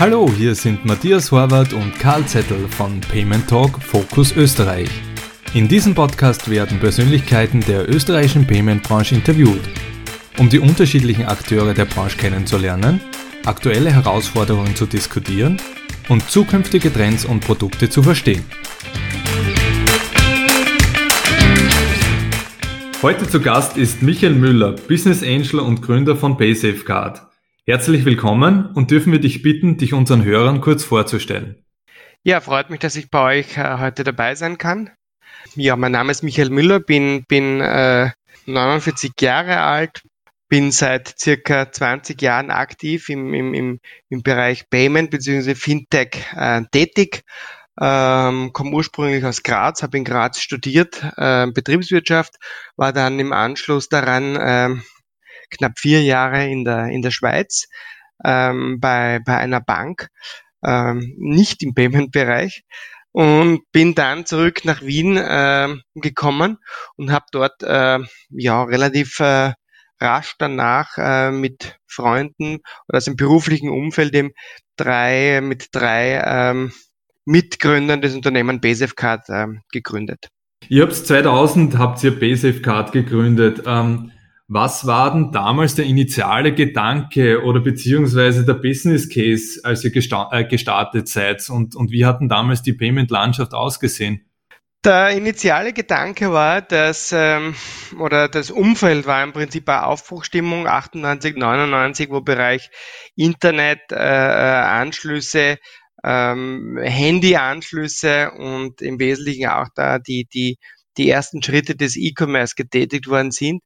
Hallo, hier sind Matthias Horvath und Karl Zettel von Payment Talk Focus Österreich. In diesem Podcast werden Persönlichkeiten der österreichischen Payment-Branche interviewt, um die unterschiedlichen Akteure der Branche kennenzulernen, aktuelle Herausforderungen zu diskutieren und zukünftige Trends und Produkte zu verstehen. Heute zu Gast ist Michael Müller, Business Angel und Gründer von PaySafeCard. Herzlich willkommen und dürfen wir dich bitten, dich unseren Hörern kurz vorzustellen. Ja, freut mich, dass ich bei euch äh, heute dabei sein kann. Ja, mein Name ist Michael Müller, bin, bin äh, 49 Jahre alt, bin seit circa 20 Jahren aktiv im, im, im, im Bereich Payment bzw. Fintech äh, tätig ähm, komme ursprünglich aus Graz, habe in Graz studiert, äh, Betriebswirtschaft, war dann im Anschluss daran äh, knapp vier Jahre in der, in der Schweiz ähm, bei, bei einer Bank, ähm, nicht im Payment-Bereich und bin dann zurück nach Wien äh, gekommen und habe dort äh, ja relativ äh, rasch danach äh, mit Freunden oder aus dem beruflichen Umfeld eben drei mit drei ähm, Mitgründern des Unternehmens BaseFcard äh, gegründet. Ihr habt 2000 habt ihr BaseFcard gegründet. Ähm, was war denn damals der initiale Gedanke oder beziehungsweise der Business Case, als ihr äh, gestartet seid und, und wie hat denn damals die Payment-Landschaft ausgesehen? Der initiale Gedanke war, dass, ähm, oder das Umfeld war im Prinzip eine Aufbruchstimmung 98, 99, wo Bereich Internet, äh, äh Anschlüsse ähm, Handyanschlüsse und im Wesentlichen auch da die, die, die ersten Schritte des E-Commerce getätigt worden sind.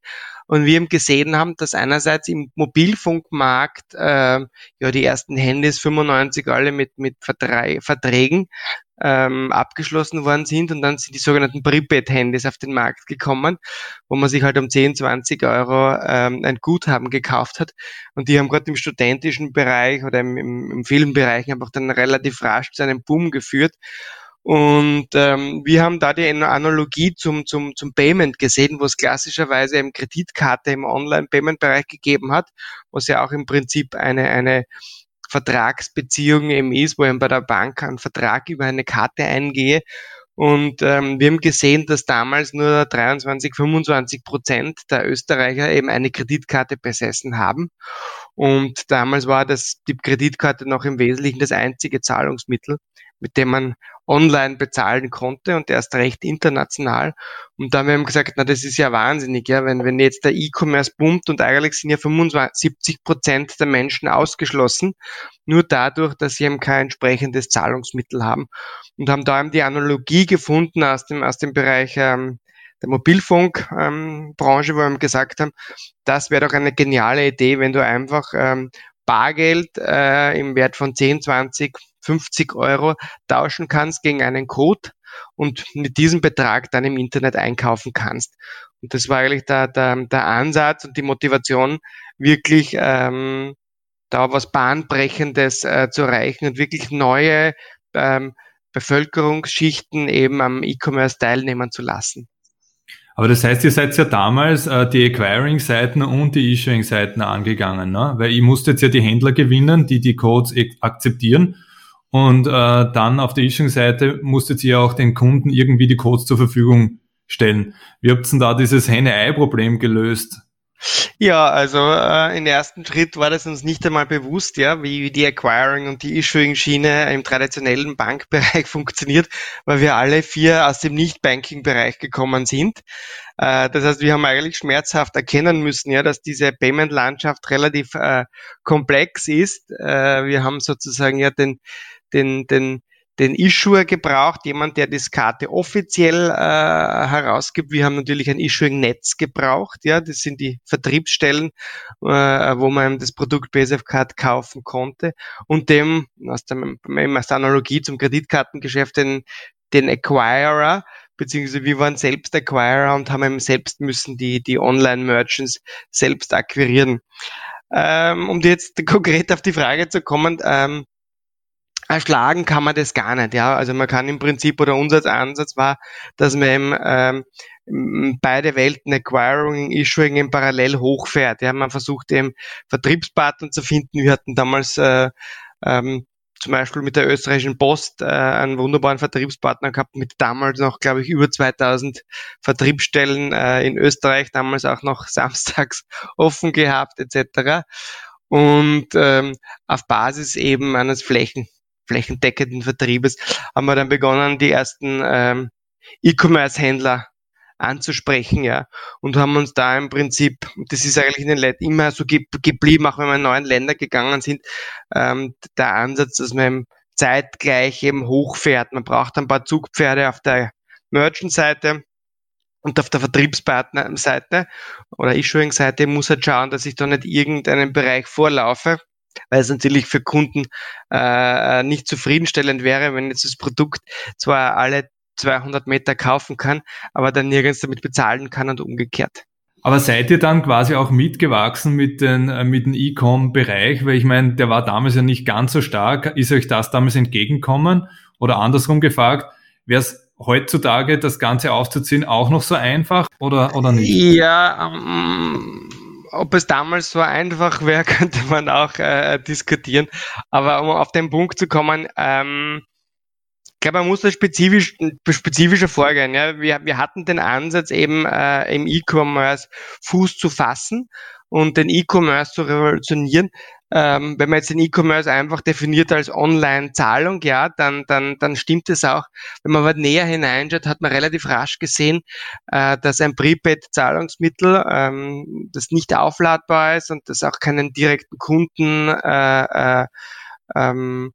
Und wir eben gesehen haben, dass einerseits im Mobilfunkmarkt äh, ja die ersten Handys 95 alle mit, mit Verträgen ähm, abgeschlossen worden sind und dann sind die sogenannten Prepaid-Handys auf den Markt gekommen, wo man sich halt um 10, 20 Euro ähm, ein Guthaben gekauft hat. Und die haben gerade im studentischen Bereich oder im, im, im vielen Bereichen einfach dann relativ rasch zu einem Boom geführt und ähm, wir haben da die Analogie zum, zum, zum Payment gesehen, wo es klassischerweise eben Kreditkarte im Online-Payment-Bereich gegeben hat, was ja auch im Prinzip eine, eine Vertragsbeziehung eben ist, wo ich bei der Bank einen Vertrag über eine Karte eingehe. Und ähm, wir haben gesehen, dass damals nur 23, 25 Prozent der Österreicher eben eine Kreditkarte besessen haben. Und damals war das die Kreditkarte noch im Wesentlichen das einzige Zahlungsmittel, mit dem man online bezahlen konnte und erst recht international. Und da haben wir gesagt, na, das ist ja wahnsinnig, ja, wenn, wenn jetzt der E-Commerce boomt und eigentlich sind ja 75, 70 Prozent der Menschen ausgeschlossen, nur dadurch, dass sie eben kein entsprechendes Zahlungsmittel haben. Und haben da eben die Analogie gefunden aus dem, aus dem Bereich, ähm, der Mobilfunkbranche, ähm, wo wir gesagt haben, das wäre doch eine geniale Idee, wenn du einfach ähm, Bargeld äh, im Wert von 10, 20, 50 Euro tauschen kannst gegen einen Code und mit diesem Betrag dann im Internet einkaufen kannst. Und das war eigentlich der, der, der Ansatz und die Motivation, wirklich ähm, da was Bahnbrechendes äh, zu erreichen und wirklich neue ähm, Bevölkerungsschichten eben am E-Commerce teilnehmen zu lassen. Aber das heißt, ihr seid ja damals äh, die Acquiring-Seiten und die Issuing-Seiten angegangen, ne? weil ihr musstet ja die Händler gewinnen, die die Codes akzeptieren und äh, dann auf der Issuing-Seite musstet ihr auch den Kunden irgendwie die Codes zur Verfügung stellen. Wie habt ihr denn da dieses Henne-Ei-Problem gelöst? Ja, also äh, im ersten Schritt war das uns nicht einmal bewusst, ja, wie, die Acquiring und die Issuing-Schiene im traditionellen Bankbereich funktioniert, weil wir alle vier aus dem Nicht-Banking-Bereich gekommen sind. Äh, das heißt, wir haben eigentlich schmerzhaft erkennen müssen, ja, dass diese Payment-Landschaft relativ äh, komplex ist. Äh, wir haben sozusagen ja den den, den, den Issuer gebraucht, jemand, der das Karte offiziell äh, herausgibt. Wir haben natürlich ein Issuing-Netz gebraucht, ja, das sind die Vertriebsstellen, äh, wo man das Produkt BSF Card kaufen konnte und dem, aus, dem, aus der Analogie zum Kreditkartengeschäft, den, den Acquirer, beziehungsweise wir waren selbst Acquirer und haben eben selbst müssen die, die Online-Merchants selbst akquirieren. Ähm, um jetzt konkret auf die Frage zu kommen, ähm, erschlagen kann man das gar nicht. Ja, also man kann im Prinzip oder unser Ansatz war, dass man eben, ähm, beide Welten Acquiring, Issuing im parallel hochfährt. Ja, man versucht eben Vertriebspartner zu finden. Wir hatten damals äh, ähm, zum Beispiel mit der österreichischen Post äh, einen wunderbaren Vertriebspartner gehabt, mit damals noch, glaube ich, über 2000 Vertriebsstellen äh, in Österreich, damals auch noch samstags offen gehabt etc. Und ähm, auf Basis eben eines Flächen, flächendeckenden Vertriebes haben wir dann begonnen, die ersten ähm, E-Commerce-Händler anzusprechen, ja, und haben uns da im Prinzip, das ist eigentlich in den Leuten immer so geblieben, auch wenn wir in neuen Länder gegangen sind, ähm, der Ansatz, dass man zeitgleich eben hochfährt. Man braucht ein paar Zugpferde auf der Merchant-Seite und auf der Vertriebspartner-Seite oder Issuing-Seite muss halt schauen, dass ich da nicht irgendeinen Bereich vorlaufe, weil es natürlich für Kunden äh, nicht zufriedenstellend wäre, wenn jetzt das Produkt zwar alle 200 Meter kaufen kann, aber dann nirgends damit bezahlen kann und umgekehrt. Aber seid ihr dann quasi auch mitgewachsen mit, den, äh, mit dem E-Com-Bereich? Weil ich meine, der war damals ja nicht ganz so stark. Ist euch das damals entgegenkommen? Oder andersrum gefragt, wäre es heutzutage, das Ganze aufzuziehen, auch noch so einfach oder, oder nicht? Ja, ähm, ob es damals so einfach wäre, könnte man auch äh, diskutieren. Aber um auf den Punkt zu kommen, ähm, glaube, man muss da spezifisch, spezifischer vorgehen. Ja. Wir, wir hatten den Ansatz eben äh, im E-Commerce Fuß zu fassen und den E-Commerce zu revolutionieren. Ähm, wenn man jetzt den E-Commerce einfach definiert als Online-Zahlung, ja, dann, dann, dann stimmt es auch. Wenn man aber näher hineinschaut, hat man relativ rasch gesehen, äh, dass ein Prepaid-Zahlungsmittel, ähm, das nicht aufladbar ist und das auch keinen direkten Kunden äh, äh, ähm,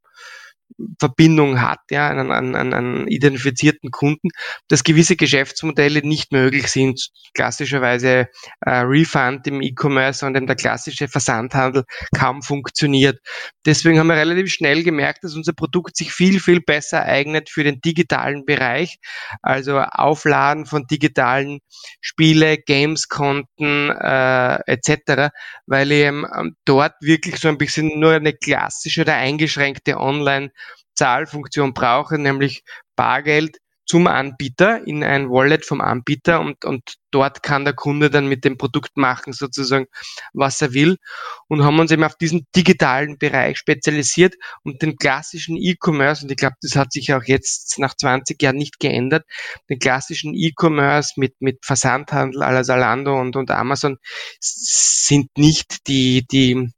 Verbindung hat, ja, an, an, an identifizierten Kunden, dass gewisse Geschäftsmodelle nicht möglich sind. Klassischerweise äh, Refund im E-Commerce und der klassische Versandhandel kaum funktioniert. Deswegen haben wir relativ schnell gemerkt, dass unser Produkt sich viel, viel besser eignet für den digitalen Bereich, also Aufladen von digitalen Spiele, Games-Konten äh, etc., weil eben ähm, dort wirklich so ein bisschen nur eine klassische oder eingeschränkte Online- Zahlfunktion brauche, nämlich Bargeld zum Anbieter in ein Wallet vom Anbieter und, und dort kann der Kunde dann mit dem Produkt machen, sozusagen, was er will. Und haben uns eben auf diesen digitalen Bereich spezialisiert und den klassischen E-Commerce, und ich glaube, das hat sich auch jetzt nach 20 Jahren nicht geändert, den klassischen E-Commerce mit, mit Versandhandel à la Zalando und, und Amazon sind nicht die, die,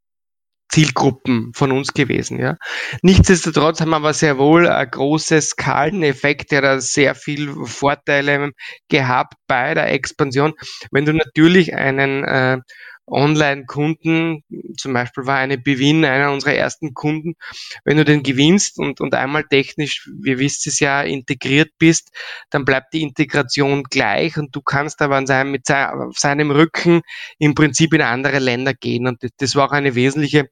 Zielgruppen von uns gewesen. Ja. Nichtsdestotrotz haben wir aber sehr wohl ein großes Skaleneffekt, der da sehr viel Vorteile gehabt bei der Expansion. Wenn du natürlich einen äh, Online-Kunden, zum Beispiel war eine Bewin einer unserer ersten Kunden, wenn du den gewinnst und, und einmal technisch, wie wisst es ja, integriert bist, dann bleibt die Integration gleich und du kannst aber an seinem, mit seinem, auf seinem Rücken im Prinzip in andere Länder gehen. Und das war auch eine wesentliche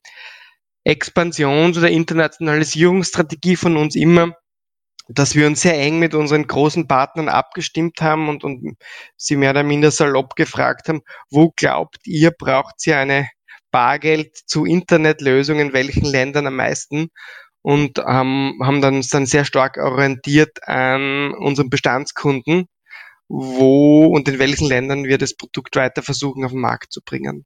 Expansions- oder Internationalisierungsstrategie von uns immer, dass wir uns sehr eng mit unseren großen Partnern abgestimmt haben und, und sie mehr oder minder salopp gefragt haben, wo glaubt ihr, braucht ihr eine Bargeld zu Internetlösung in welchen Ländern am meisten? Und ähm, haben dann, uns dann sehr stark orientiert an unseren Bestandskunden, wo und in welchen Ländern wir das Produkt weiter versuchen auf den Markt zu bringen.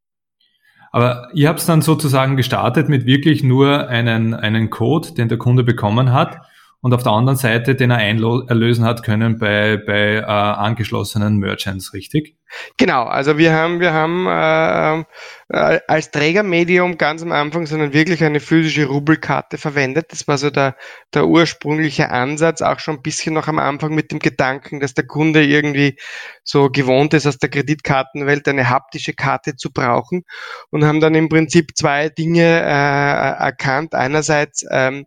Aber ihr habt es dann sozusagen gestartet mit wirklich nur einen, einen Code, den der Kunde bekommen hat und auf der anderen Seite den er einlösen hat können bei, bei äh, angeschlossenen Merchants, richtig? Genau, also wir haben, wir haben äh, äh, als Trägermedium ganz am Anfang sondern wirklich eine physische Rubelkarte verwendet. Das war so der, der ursprüngliche Ansatz, auch schon ein bisschen noch am Anfang mit dem Gedanken, dass der Kunde irgendwie so gewohnt ist, aus der Kreditkartenwelt eine haptische Karte zu brauchen und haben dann im Prinzip zwei Dinge äh, erkannt. Einerseits ähm,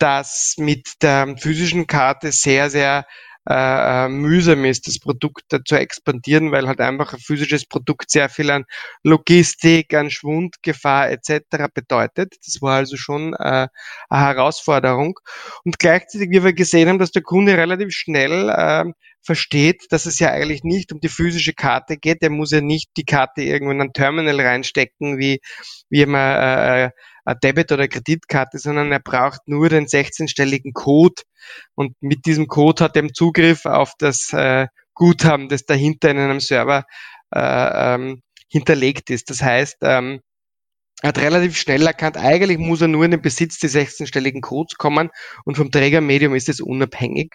das mit der physischen Karte sehr, sehr äh, äh, mühsam ist, das Produkt zu expandieren, weil halt einfach ein physisches Produkt sehr viel an Logistik, an Schwundgefahr etc. bedeutet. Das war also schon äh, eine Herausforderung. Und gleichzeitig, wie wir gesehen haben, dass der Kunde relativ schnell äh, versteht, dass es ja eigentlich nicht um die physische Karte geht. Er muss ja nicht die Karte irgendwo in ein Terminal reinstecken, wie, wie man äh, eine Debit- oder Kreditkarte, sondern er braucht nur den 16-stelligen Code und mit diesem Code hat er Zugriff auf das äh, Guthaben, das dahinter in einem Server äh, ähm, hinterlegt ist. Das heißt, ähm, hat relativ schnell erkannt, eigentlich muss er nur in den Besitz des 16-stelligen Codes kommen und vom Trägermedium ist es unabhängig.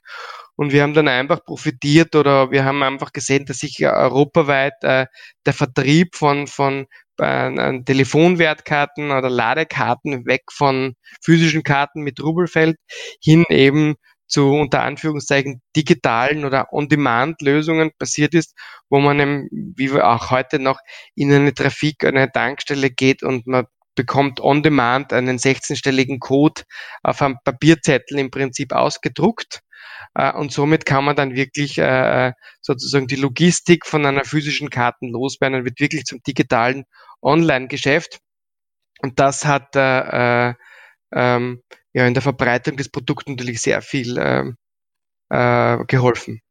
Und wir haben dann einfach profitiert oder wir haben einfach gesehen, dass sich europaweit äh, der Vertrieb von, von äh, Telefonwertkarten oder Ladekarten weg von physischen Karten mit Rubelfeld hin eben zu unter Anführungszeichen digitalen oder On-Demand-Lösungen passiert ist, wo man eben, wie auch heute noch in eine Trafik, eine Tankstelle geht und man bekommt on demand einen 16-stelligen Code auf einem Papierzettel im Prinzip ausgedruckt. Äh, und somit kann man dann wirklich äh, sozusagen die Logistik von einer physischen Karten loswerden und wird wirklich zum digitalen Online-Geschäft. Und das hat äh, ähm, ja in der Verbreitung des Produkts natürlich sehr viel äh, äh, geholfen.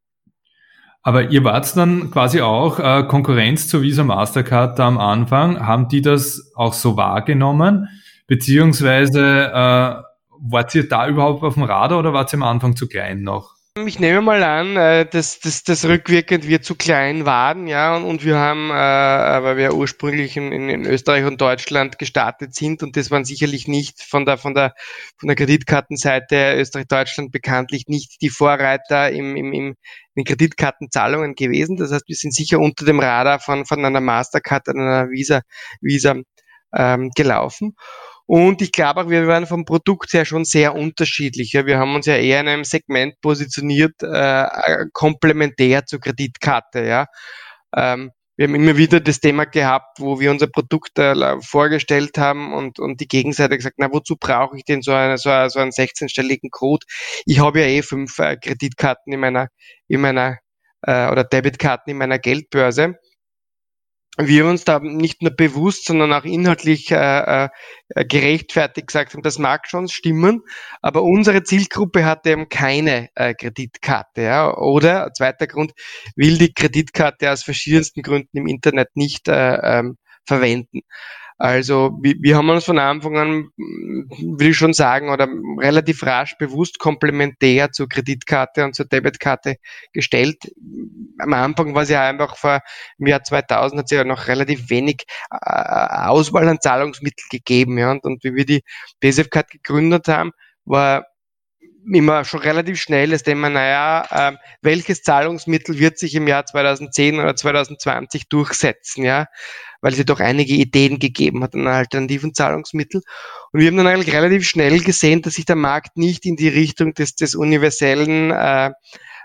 Aber ihr wart dann quasi auch äh, Konkurrenz zur Visa Mastercard am Anfang. Haben die das auch so wahrgenommen? Beziehungsweise äh, wart ihr da überhaupt auf dem Radar oder wart ihr am Anfang zu klein noch? Ich nehme mal an, äh, dass, dass rückwirkend wir zu klein waren, ja, und, und wir haben, äh, weil wir ursprünglich in, in Österreich und Deutschland gestartet sind, und das waren sicherlich nicht von der von der von der Kreditkartenseite Österreich-Deutschland bekanntlich nicht die Vorreiter im, im, im in Kreditkartenzahlungen gewesen. Das heißt, wir sind sicher unter dem Radar von, von einer Mastercard, einer Visa, Visa ähm, gelaufen. Und ich glaube auch, wir waren vom Produkt her schon sehr unterschiedlich. Ja. Wir haben uns ja eher in einem Segment positioniert, äh, komplementär zur Kreditkarte. Ja. Ähm, wir haben immer wieder das Thema gehabt, wo wir unser Produkt äh, vorgestellt haben und, und die Gegenseite gesagt, na, wozu brauche ich denn so, eine, so, so einen 16-stelligen Code? Ich habe ja eh fünf äh, Kreditkarten in meiner, in meiner äh, oder Debitkarten in meiner Geldbörse wir uns da nicht nur bewusst, sondern auch inhaltlich äh, äh, gerechtfertigt gesagt haben, das mag schon stimmen, aber unsere Zielgruppe hat eben keine äh, Kreditkarte. Ja? Oder zweiter Grund, will die Kreditkarte aus verschiedensten Gründen im Internet nicht äh, ähm, verwenden. Also wir, wir haben uns von Anfang an, will ich schon sagen, oder relativ rasch bewusst komplementär zur Kreditkarte und zur Debitkarte gestellt. Am Anfang war es ja einfach vor im Jahr 2000 hat es ja noch relativ wenig äh, Auswahl an Zahlungsmitteln gegeben. Ja. Und, und wie wir die BSF-Card gegründet haben, war immer schon relativ schnell das Thema, naja, äh, welches Zahlungsmittel wird sich im Jahr 2010 oder 2020 durchsetzen, ja, weil ja doch einige Ideen gegeben hat an alternativen Zahlungsmitteln. Und wir haben dann eigentlich relativ schnell gesehen, dass sich der Markt nicht in die Richtung des, des universellen, äh,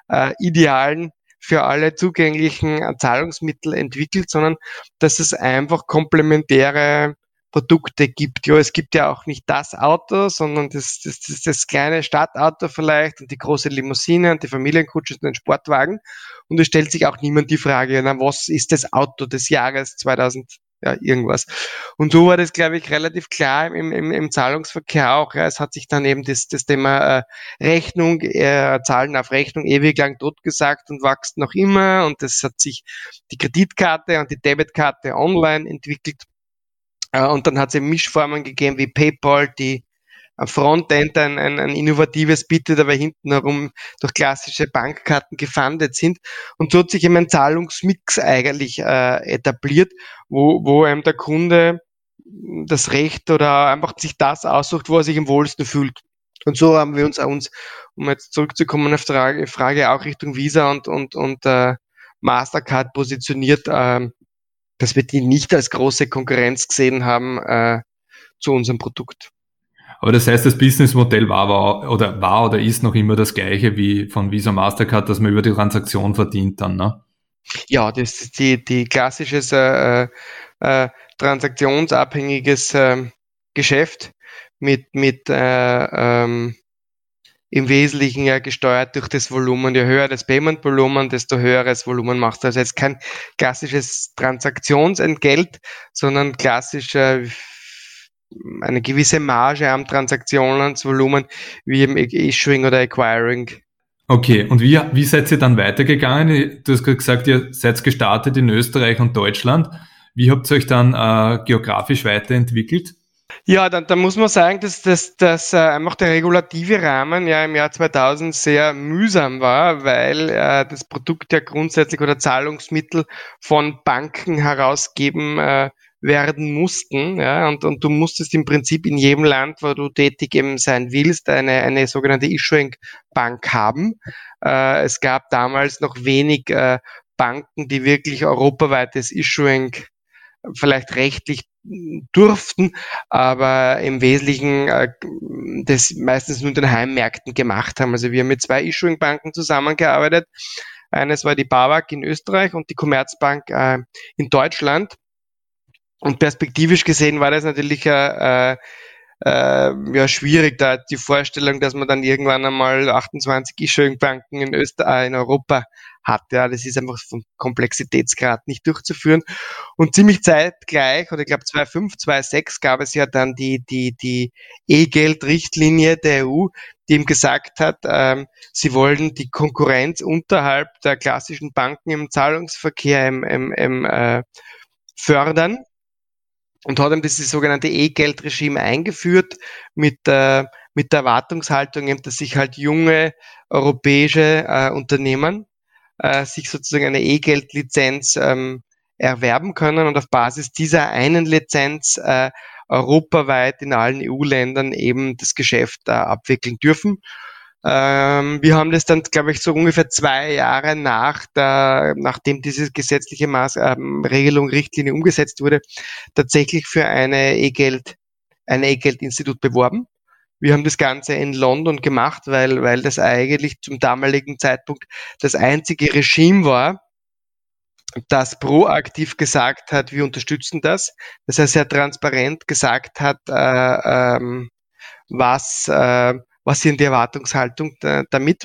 äh, idealen für alle zugänglichen Zahlungsmittel entwickelt, sondern dass es einfach komplementäre Produkte gibt. Ja, es gibt ja auch nicht das Auto, sondern das, das, das, das kleine Stadtauto vielleicht und die große Limousine und die Familienkutsche und den Sportwagen. Und es stellt sich auch niemand die Frage, na, was ist das Auto des Jahres 2000? Ja, irgendwas. Und so war das, glaube ich, relativ klar im, im, im Zahlungsverkehr auch. Ja. Es hat sich dann eben das, das Thema äh, Rechnung, äh, Zahlen auf Rechnung ewig lang totgesagt und wächst noch immer. Und das hat sich die Kreditkarte und die Debitkarte online entwickelt. Äh, und dann hat es eben Mischformen gegeben wie PayPal, die am Frontend ein, ein, ein innovatives bietet, aber hinten herum durch klassische Bankkarten gefundet sind. Und so hat sich eben ein Zahlungsmix eigentlich äh, etabliert, wo, wo einem der Kunde das Recht oder einfach sich das aussucht, wo er sich am wohlsten fühlt. Und so haben wir uns, uns um jetzt zurückzukommen auf die Frage, Frage auch Richtung Visa und, und, und äh, Mastercard positioniert, äh, dass wir die nicht als große Konkurrenz gesehen haben äh, zu unserem Produkt. Aber das heißt, das Businessmodell war, war oder war oder ist noch immer das gleiche wie von Visa Mastercard, dass man über die Transaktion verdient dann, ne? Ja, das ist die, die klassisches äh, äh, transaktionsabhängiges äh, Geschäft mit, mit äh, ähm, im Wesentlichen ja gesteuert durch das Volumen. Je höher das Payment-Volumen, desto höheres Volumen macht Also jetzt kein klassisches Transaktionsentgelt, sondern klassischer eine gewisse Marge am Transaktionsvolumen, wie im Issuing oder Acquiring. Okay, und wie, wie seid ihr dann weitergegangen? Du hast gesagt, ihr seid gestartet in Österreich und Deutschland. Wie habt ihr euch dann äh, geografisch weiterentwickelt? Ja, dann, dann muss man sagen, dass, dass, dass äh, einfach der regulative Rahmen ja im Jahr 2000 sehr mühsam war, weil äh, das Produkt ja grundsätzlich oder Zahlungsmittel von Banken herausgeben äh, werden mussten. Ja, und, und du musstest im Prinzip in jedem Land, wo du tätig eben sein willst, eine, eine sogenannte Issuing Bank haben. Äh, es gab damals noch wenig äh, Banken, die wirklich europaweites Issuing vielleicht rechtlich durften, aber im Wesentlichen äh, das meistens nur den Heimmärkten gemacht haben. Also wir haben mit zwei Issuing-Banken zusammengearbeitet. Eines war die BAWAG in Österreich und die Commerzbank äh, in Deutschland. Und perspektivisch gesehen war das natürlich äh, äh, ja, schwierig, da die Vorstellung, dass man dann irgendwann einmal 28 Issuing-Banken in Österreich, in Europa hat. Ja, das ist einfach vom Komplexitätsgrad nicht durchzuführen. Und ziemlich zeitgleich, oder ich glaube 2005, 2006 gab es ja dann die, die, die E-Geld-Richtlinie der EU, die ihm gesagt hat, ähm, sie wollen die Konkurrenz unterhalb der klassischen Banken im Zahlungsverkehr im, im, im, äh, fördern und hat eben dieses sogenannte E-Geld-Regime eingeführt mit, äh, mit der Erwartungshaltung, eben, dass sich halt junge europäische äh, Unternehmen äh, sich sozusagen eine E-Geld-Lizenz ähm, erwerben können und auf Basis dieser einen Lizenz äh, europaweit in allen EU-Ländern eben das Geschäft äh, abwickeln dürfen. Ähm, wir haben das dann, glaube ich, so ungefähr zwei Jahre nach der, nachdem diese gesetzliche Maß, ähm, Regelung, Richtlinie umgesetzt wurde, tatsächlich für eine E-Geld, ein E-Geld-Institut beworben. Wir haben das Ganze in London gemacht, weil, weil das eigentlich zum damaligen Zeitpunkt das einzige Regime war, das proaktiv gesagt hat, wir unterstützen das. Das heißt, sehr transparent gesagt hat, äh, ähm, was, äh, was sind die Erwartungshaltung da, damit.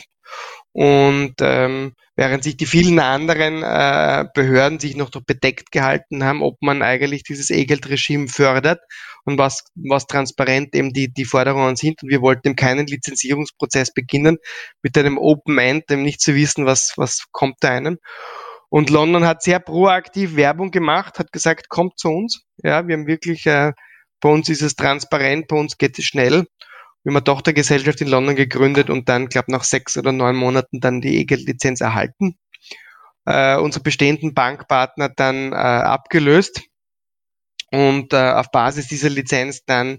Und ähm, während sich die vielen anderen äh, Behörden sich noch bedeckt gehalten haben, ob man eigentlich dieses E-Geld-Regime fördert und was, was transparent eben die, die Forderungen sind. Und wir wollten eben keinen Lizenzierungsprozess beginnen mit einem Open End, dem nicht zu wissen, was, was kommt da einem. Und London hat sehr proaktiv Werbung gemacht, hat gesagt, kommt zu uns. Ja, wir haben wirklich, äh, bei uns ist es transparent, bei uns geht es schnell. Wir haben eine Tochtergesellschaft in London gegründet und dann, glaube nach sechs oder neun Monaten dann die E-Geld-Lizenz erhalten. Äh, unsere bestehenden Bankpartner dann äh, abgelöst und äh, auf Basis dieser Lizenz dann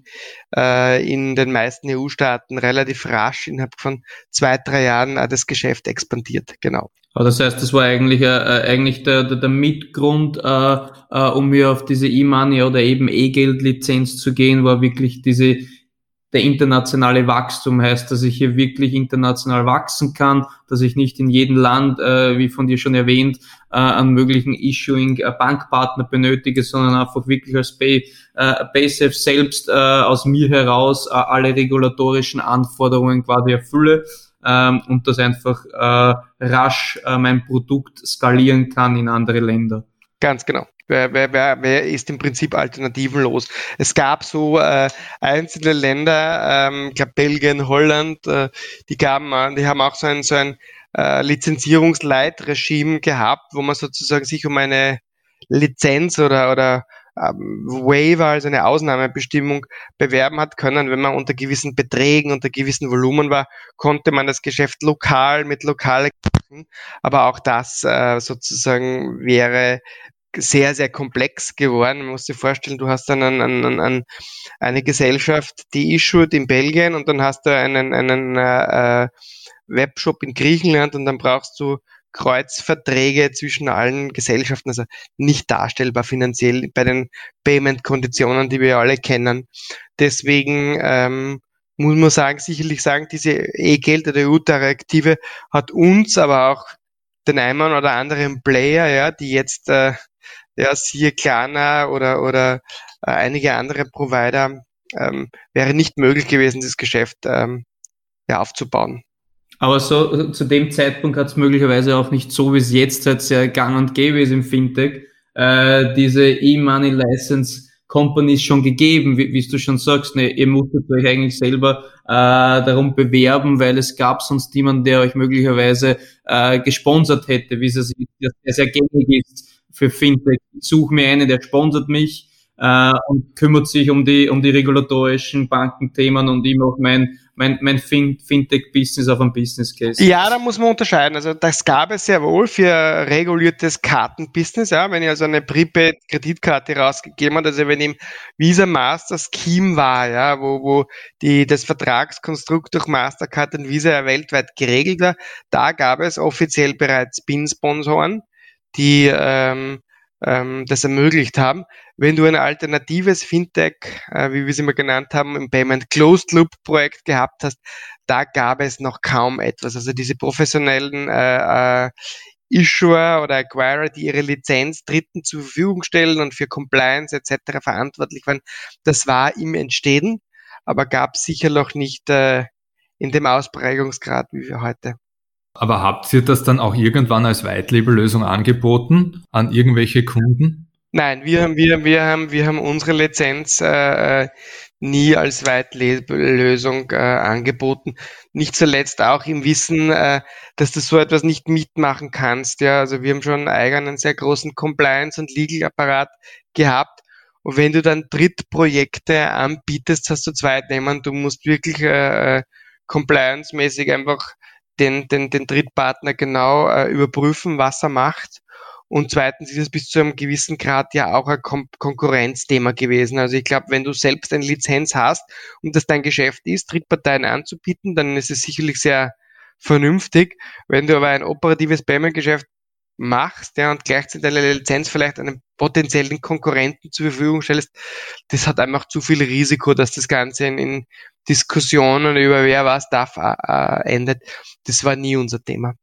äh, in den meisten EU-Staaten relativ rasch innerhalb von zwei, drei Jahren äh, das Geschäft expandiert, genau. Aber das heißt, das war eigentlich, äh, äh eigentlich der, der, der Mitgrund, äh, äh, um mir auf diese E-Money oder eben E-Geld-Lizenz zu gehen, war wirklich diese der internationale Wachstum heißt, dass ich hier wirklich international wachsen kann, dass ich nicht in jedem Land, äh, wie von dir schon erwähnt, äh, einen möglichen Issuing-Bankpartner äh, benötige, sondern einfach wirklich als Pay, äh, PaySafe selbst äh, aus mir heraus äh, alle regulatorischen Anforderungen quasi erfülle ähm, und das einfach äh, rasch äh, mein Produkt skalieren kann in andere Länder. Ganz genau. Wer, wer, wer, wer ist im Prinzip alternativenlos? Es gab so äh, einzelne Länder, ähm, ich glaube Belgien, Holland, äh, die gaben, die haben auch so ein, so ein äh, Lizenzierungsleitregime gehabt, wo man sozusagen sich um eine Lizenz oder, oder ähm, Waiver, also eine Ausnahmebestimmung, bewerben hat können. Wenn man unter gewissen Beträgen, unter gewissen Volumen war, konnte man das Geschäft lokal mit lokale aber auch das äh, sozusagen wäre sehr, sehr komplex geworden. Man muss sich vorstellen, du hast dann an, an, an eine Gesellschaft, die issued in Belgien und dann hast du einen, einen äh, Webshop in Griechenland und dann brauchst du Kreuzverträge zwischen allen Gesellschaften, also nicht darstellbar finanziell bei den Payment-Konditionen, die wir alle kennen. Deswegen ähm, muss man sagen, sicherlich sagen, diese E-Geld oder EU-Direktive hat uns, aber auch den einen oder anderen Player, ja, die jetzt äh, ja, siehe Klarna oder, oder äh, einige andere Provider, ähm, wäre nicht möglich gewesen, das Geschäft ähm, ja, aufzubauen. Aber so zu dem Zeitpunkt hat es möglicherweise auch nicht so, wie es jetzt halt sehr gang und gäbe ist im Fintech, äh, diese E-Money License Companies schon gegeben, wie, wie du schon sagst, ne, ihr musstet euch eigentlich selber äh, darum bewerben, weil es gab sonst niemanden, der euch möglicherweise äh, gesponsert hätte, wie es sehr, sehr gängig ist für Fintech. Ich suche mir einen, der sponsert mich, äh, und kümmert sich um die, um die regulatorischen Bankenthemen und ich mache mein, mein, mein fin Fintech-Business auf einem Business Case. Ja, da muss man unterscheiden. Also das gab es sehr wohl für reguliertes Kartenbusiness. Ja, wenn ich also eine Prepaid-Kreditkarte rausgegeben habe, also wenn im Visa Master Scheme war, ja, wo, wo die, das Vertragskonstrukt durch Mastercard und Visa ja weltweit geregelt war, da gab es offiziell bereits BIN-Sponsoren, die ähm, ähm, das ermöglicht haben. Wenn du ein alternatives Fintech, äh, wie wir es immer genannt haben, im Payment Closed Loop Projekt gehabt hast, da gab es noch kaum etwas. Also diese professionellen äh, äh, Issuer oder Acquirer, die ihre Lizenz Dritten zur Verfügung stellen und für Compliance etc. verantwortlich waren, das war im Entstehen, aber gab sicher noch nicht äh, in dem Ausprägungsgrad wie wir heute. Aber habt ihr das dann auch irgendwann als Whitelabel-Lösung angeboten an irgendwelche Kunden? Nein, wir haben, wir, wir haben, wir haben unsere Lizenz äh, nie als Whitelabel-Lösung äh, angeboten. Nicht zuletzt auch im Wissen, äh, dass du so etwas nicht mitmachen kannst. Ja, also wir haben schon einen eigenen sehr großen Compliance- und Legal-Apparat gehabt. Und wenn du dann Drittprojekte anbietest, hast du Zweitnehmer. Du musst wirklich äh, äh compliance-mäßig einfach den, den, den Drittpartner genau äh, überprüfen, was er macht. Und zweitens ist es bis zu einem gewissen Grad ja auch ein Kon Konkurrenzthema gewesen. Also ich glaube, wenn du selbst eine Lizenz hast und das dein Geschäft ist, Drittparteien anzubieten, dann ist es sicherlich sehr vernünftig. Wenn du aber ein operatives Payment-Geschäft machst ja, und gleichzeitig deine Lizenz vielleicht einem potenziellen Konkurrenten zur Verfügung stellst, das hat einfach zu viel Risiko, dass das Ganze in, in Diskussionen über wer was darf äh, äh, endet. Das war nie unser Thema.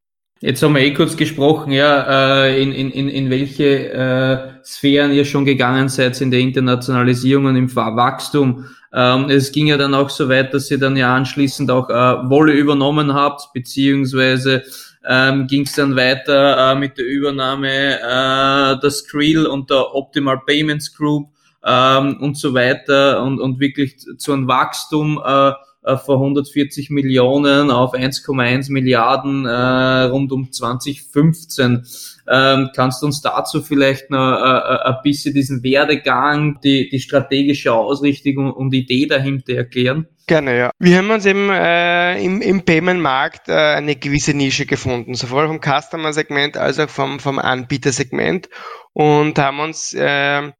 Jetzt haben wir eh kurz gesprochen, ja, äh, in, in, in welche äh, Sphären ihr schon gegangen seid in der Internationalisierung und im Wachstum. Ähm, es ging ja dann auch so weit, dass ihr dann ja anschließend auch äh, Wolle übernommen habt, beziehungsweise ähm, ging es dann weiter äh, mit der Übernahme äh, der Skrill und der Optimal Payments Group ähm, und so weiter und, und wirklich zu einem Wachstum äh, äh von 140 Millionen auf 1,1 Milliarden äh, rund um 2015. Ähm, kannst du uns dazu vielleicht noch äh, äh, ein bisschen diesen Werdegang, die, die strategische Ausrichtung und die Idee dahinter erklären? Gerne, ja. Wir haben uns eben äh, im, im Payment-Markt äh, eine gewisse Nische gefunden, sowohl vom Customer-Segment als auch vom, vom Anbieter-Segment und haben uns äh,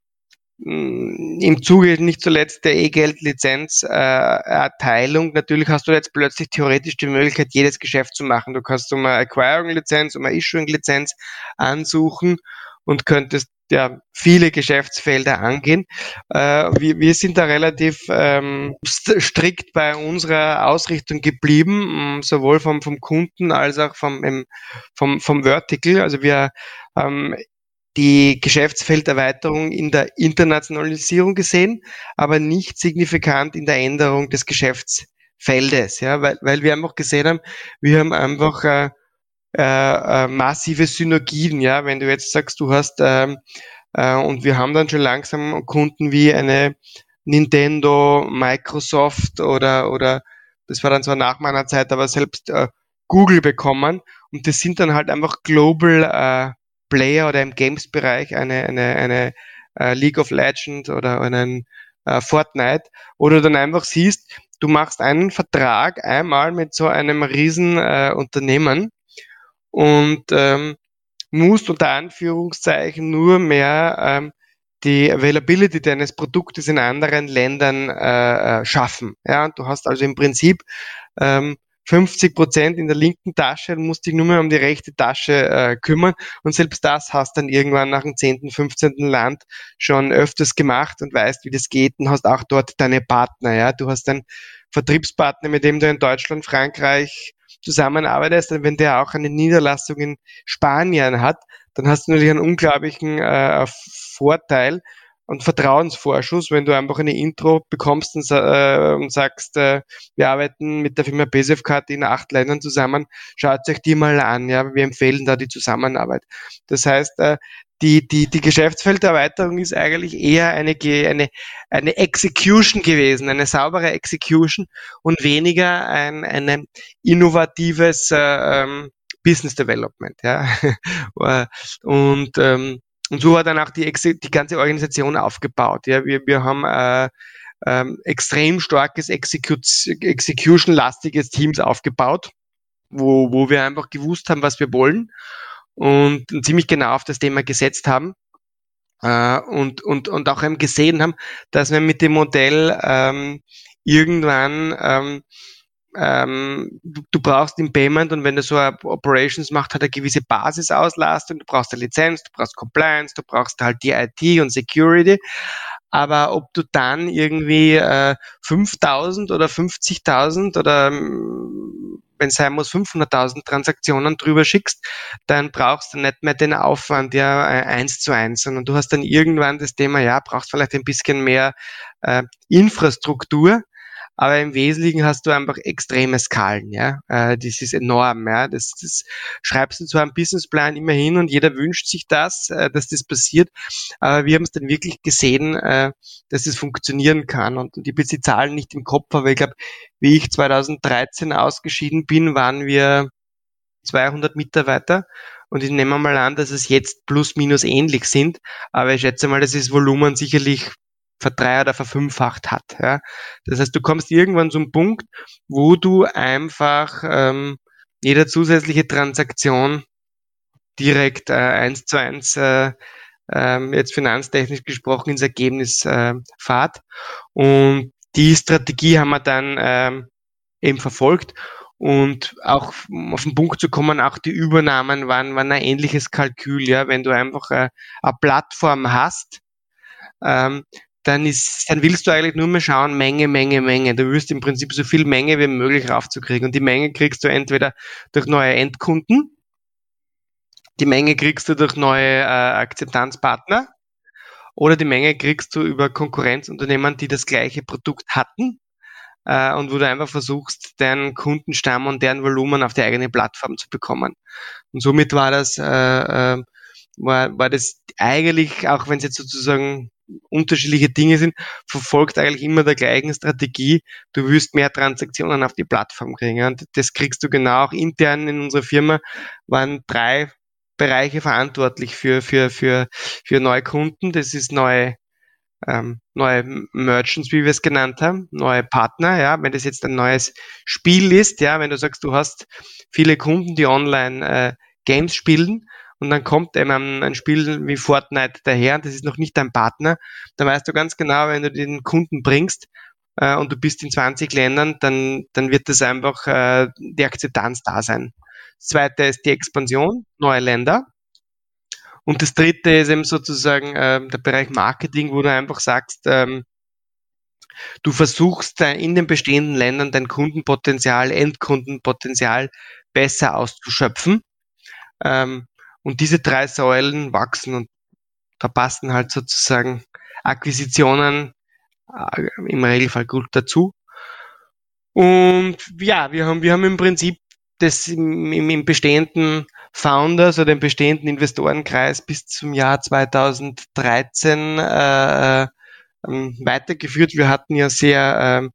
im Zuge nicht zuletzt der E-Geld-Lizenz-Erteilung. Äh, Natürlich hast du jetzt plötzlich theoretisch die Möglichkeit, jedes Geschäft zu machen. Du kannst um eine Acquiring-Lizenz, um eine Issuing-Lizenz ansuchen und könntest ja viele Geschäftsfelder angehen. Äh, wir, wir sind da relativ ähm, strikt bei unserer Ausrichtung geblieben, sowohl vom, vom Kunden als auch vom, vom, vom Vertical. Also wir ähm, die Geschäftsfelderweiterung in der Internationalisierung gesehen, aber nicht signifikant in der Änderung des Geschäftsfeldes, ja, weil, weil wir einfach gesehen haben, wir haben einfach äh, äh, äh massive Synergien, ja, wenn du jetzt sagst, du hast ähm, äh, und wir haben dann schon langsam Kunden wie eine Nintendo, Microsoft oder oder das war dann zwar nach meiner Zeit, aber selbst äh, Google bekommen. Und das sind dann halt einfach Global äh, Player oder im Games-Bereich eine, eine, eine uh, League of Legends oder einen uh, Fortnite, wo du dann einfach siehst, du machst einen Vertrag einmal mit so einem riesen uh, Unternehmen und ähm, musst unter Anführungszeichen nur mehr ähm, die Availability deines Produktes in anderen Ländern äh, schaffen. Ja, und du hast also im Prinzip ähm, 50 Prozent in der linken Tasche und musst dich nur mehr um die rechte Tasche äh, kümmern. Und selbst das hast dann irgendwann nach dem 10., 15. Land schon öfters gemacht und weißt, wie das geht und hast auch dort deine Partner. Ja, Du hast einen Vertriebspartner, mit dem du in Deutschland, Frankreich zusammenarbeitest. Und wenn der auch eine Niederlassung in Spanien hat, dann hast du natürlich einen unglaublichen äh, Vorteil, und Vertrauensvorschuss, wenn du einfach eine Intro bekommst und, äh, und sagst, äh, wir arbeiten mit der Firma BSF-Card in acht Ländern zusammen, schaut euch die mal an, ja, wir empfehlen da die Zusammenarbeit. Das heißt, äh, die, die, die Geschäftsfelderweiterung ist eigentlich eher eine, eine, eine Execution gewesen, eine saubere Execution und weniger ein, ein innovatives äh, ähm, Business Development. Ja. und ähm, und so war dann auch die, die ganze Organisation aufgebaut. Ja, wir, wir haben äh, ähm, extrem starkes Execution-lastiges Teams aufgebaut, wo, wo wir einfach gewusst haben, was wir wollen und ziemlich genau auf das Thema gesetzt haben. Äh, und, und, und auch eben gesehen haben, dass wir mit dem Modell ähm, irgendwann ähm, ähm, du, du, brauchst im Payment und wenn du so Operations macht, hat eine gewisse Basisauslastung, du brauchst eine Lizenz, du brauchst Compliance, du brauchst halt die IT und Security. Aber ob du dann irgendwie äh, 5000 oder 50.000 oder ähm, wenn es sein muss 500.000 Transaktionen drüber schickst, dann brauchst du nicht mehr den Aufwand ja äh, eins zu eins, sondern du hast dann irgendwann das Thema, ja, brauchst vielleicht ein bisschen mehr äh, Infrastruktur, aber im Wesentlichen hast du einfach extreme Skalen, ja. Äh, das ist enorm, ja. Das, das schreibst du zwar im Businessplan immer hin und jeder wünscht sich das, äh, dass das passiert, aber wir haben es dann wirklich gesehen, äh, dass es funktionieren kann. Und ich habe die Zahlen nicht im Kopf, aber ich glaube, wie ich 2013 ausgeschieden bin, waren wir 200 Mitarbeiter. Und ich nehme mal an, dass es jetzt plus minus ähnlich sind. Aber ich schätze mal, dass das Volumen sicherlich verdreiert oder verfünffacht hat. Ja. Das heißt, du kommst irgendwann zum Punkt, wo du einfach ähm, jede zusätzliche Transaktion direkt äh, eins zu eins äh, ähm, jetzt finanztechnisch gesprochen ins Ergebnis äh, fahrt. Und die Strategie haben wir dann ähm, eben verfolgt. Und auch auf den Punkt zu kommen, auch die Übernahmen waren, waren ein ähnliches Kalkül. Ja, wenn du einfach äh, eine Plattform hast, ähm, dann ist, dann willst du eigentlich nur mehr schauen, Menge, Menge, Menge. Du wirst im Prinzip so viel Menge wie möglich raufzukriegen. Und die Menge kriegst du entweder durch neue Endkunden, die Menge kriegst du durch neue äh, Akzeptanzpartner oder die Menge kriegst du über Konkurrenzunternehmen, die das gleiche Produkt hatten äh, und wo du einfach versuchst, deinen Kundenstamm und deren Volumen auf die eigene Plattform zu bekommen. Und somit war das, äh, äh, war, war das eigentlich, auch wenn es jetzt sozusagen unterschiedliche Dinge sind, verfolgt eigentlich immer der gleichen Strategie. Du wirst mehr Transaktionen auf die Plattform kriegen. Und das kriegst du genau auch intern in unserer Firma, waren drei Bereiche verantwortlich für, für, für, für neue Kunden. Das ist neue, ähm, neue Merchants, wie wir es genannt haben, neue Partner, ja, wenn das jetzt ein neues Spiel ist, ja, wenn du sagst, du hast viele Kunden, die online äh, Games spielen, und dann kommt eben ein Spiel wie Fortnite daher und das ist noch nicht dein Partner, dann weißt du ganz genau, wenn du den Kunden bringst äh, und du bist in 20 Ländern, dann, dann wird das einfach äh, die Akzeptanz da sein. Das zweite ist die Expansion, neue Länder. Und das dritte ist eben sozusagen äh, der Bereich Marketing, wo du einfach sagst, ähm, du versuchst äh, in den bestehenden Ländern dein Kundenpotenzial, Endkundenpotenzial besser auszuschöpfen. Ähm, und diese drei Säulen wachsen und da passen halt sozusagen Akquisitionen äh, im Regelfall gut dazu. Und ja, wir haben, wir haben im Prinzip das im, im, im bestehenden Founders oder im bestehenden Investorenkreis bis zum Jahr 2013 äh, ähm, weitergeführt. Wir hatten ja sehr ähm,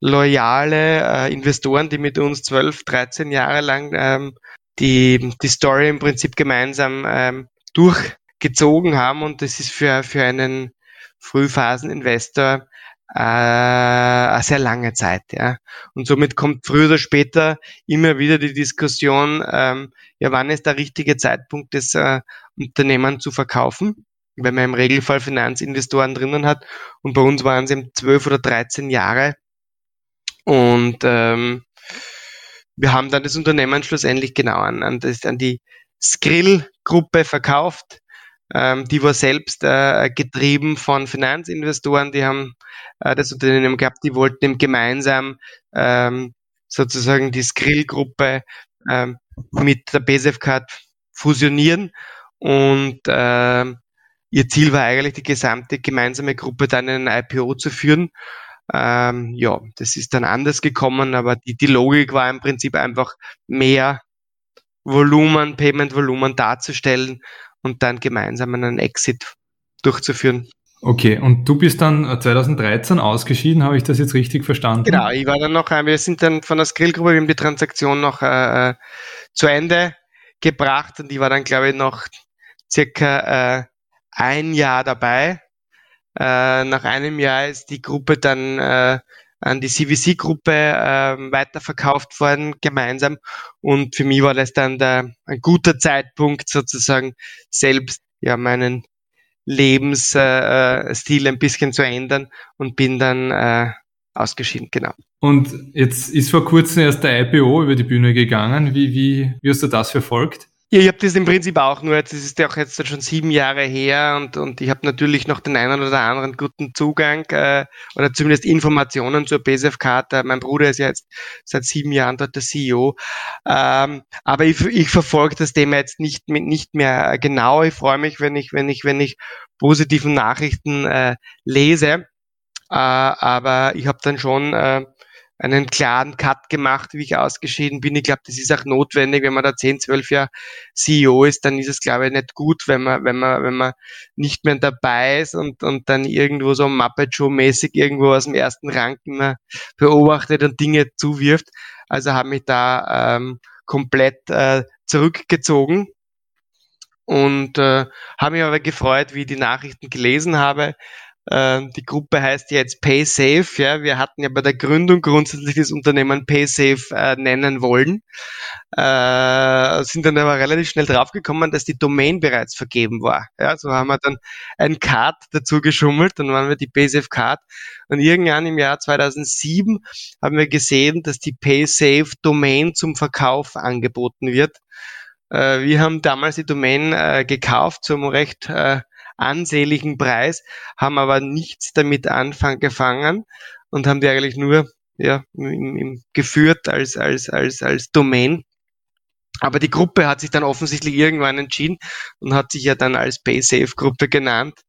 loyale äh, Investoren, die mit uns 12, 13 Jahre lang ähm, die, die Story im Prinzip gemeinsam ähm, durchgezogen haben und das ist für, für einen Frühphaseninvestor äh, eine sehr lange Zeit. Ja. Und somit kommt früher oder später immer wieder die Diskussion, ähm, ja, wann ist der richtige Zeitpunkt, das äh, Unternehmen zu verkaufen, wenn man im Regelfall Finanzinvestoren drinnen hat. Und bei uns waren es eben zwölf oder dreizehn Jahre. Und ähm, wir haben dann das Unternehmen schlussendlich genau an, an, das, an die Skrill-Gruppe verkauft. Ähm, die war selbst äh, getrieben von Finanzinvestoren, die haben äh, das Unternehmen gehabt, die wollten eben gemeinsam ähm, sozusagen die Skrill-Gruppe ähm, mit der BSF-Card fusionieren und äh, ihr Ziel war eigentlich, die gesamte gemeinsame Gruppe dann in ein IPO zu führen. Ähm, ja, das ist dann anders gekommen, aber die, die Logik war im Prinzip einfach mehr Volumen, Payment-Volumen darzustellen und dann gemeinsam einen Exit durchzuführen. Okay, und du bist dann 2013 ausgeschieden, habe ich das jetzt richtig verstanden? Genau, ich war dann noch, äh, wir sind dann von der Skrill-Gruppe, wir haben die Transaktion noch äh, äh, zu Ende gebracht und die war dann, glaube ich, noch circa äh, ein Jahr dabei. Äh, nach einem Jahr ist die Gruppe dann äh, an die CVC-Gruppe äh, weiterverkauft worden, gemeinsam. Und für mich war das dann der, ein guter Zeitpunkt, sozusagen selbst ja meinen Lebensstil äh, ein bisschen zu ändern und bin dann äh, ausgeschieden, genau. Und jetzt ist vor kurzem erst der IPO über die Bühne gegangen. Wie, wie, wie hast du das verfolgt? Ja, ich habe das im Prinzip auch nur, jetzt ist ja auch jetzt schon sieben Jahre her und, und ich habe natürlich noch den einen oder anderen guten Zugang äh, oder zumindest Informationen zur BSF-Card. Mein Bruder ist ja jetzt seit sieben Jahren dort der CEO. Ähm, aber ich, ich verfolge das Thema jetzt nicht, nicht mehr genau. Ich freue mich, wenn ich, wenn ich, wenn ich positiven Nachrichten äh, lese. Äh, aber ich habe dann schon äh, einen klaren Cut gemacht, wie ich ausgeschieden bin. Ich glaube, das ist auch notwendig, wenn man da 10, 12 Jahre CEO ist, dann ist es, glaube ich, nicht gut, wenn man, wenn man, wenn man nicht mehr dabei ist und, und dann irgendwo so Muppet Show mäßig irgendwo aus dem ersten Rang immer beobachtet und Dinge zuwirft. Also habe mich da ähm, komplett äh, zurückgezogen und äh, habe mich aber gefreut, wie ich die Nachrichten gelesen habe, die Gruppe heißt jetzt PaySafe. Ja, wir hatten ja bei der Gründung grundsätzlich das Unternehmen PaySafe äh, nennen wollen, äh, sind dann aber relativ schnell draufgekommen, dass die Domain bereits vergeben war. Ja, so haben wir dann ein Card dazu geschummelt, dann waren wir die PaySafe Card und irgendwann im Jahr 2007 haben wir gesehen, dass die PaySafe Domain zum Verkauf angeboten wird. Äh, wir haben damals die Domain äh, gekauft zum recht ansehnlichen Preis, haben aber nichts damit angefangen und haben die eigentlich nur ja, im, im, geführt als, als, als, als Domain. Aber die Gruppe hat sich dann offensichtlich irgendwann entschieden und hat sich ja dann als PaySafe-Gruppe genannt.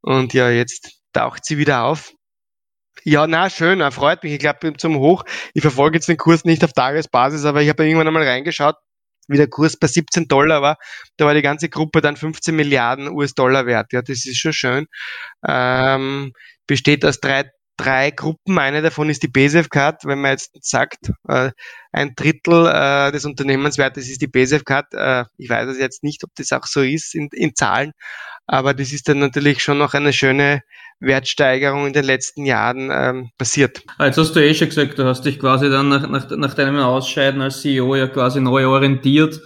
Und ja, jetzt taucht sie wieder auf. Ja, na, schön, er freut mich. Ich glaube, zum Hoch. Ich verfolge jetzt den Kurs nicht auf Tagesbasis, aber ich habe irgendwann einmal reingeschaut wie der Kurs bei 17 Dollar war, da war die ganze Gruppe dann 15 Milliarden US-Dollar wert. Ja, das ist schon schön. Ähm, besteht aus drei, drei Gruppen. Eine davon ist die BSF Card. Wenn man jetzt sagt, äh, ein Drittel äh, des Unternehmenswertes ist die BSF Card. Äh, ich weiß es jetzt nicht, ob das auch so ist in, in Zahlen, aber das ist dann natürlich schon noch eine schöne Wertsteigerung in den letzten Jahren ähm, passiert. Jetzt hast du eh schon gesagt, du hast dich quasi dann nach, nach, nach deinem Ausscheiden als CEO ja quasi neu orientiert.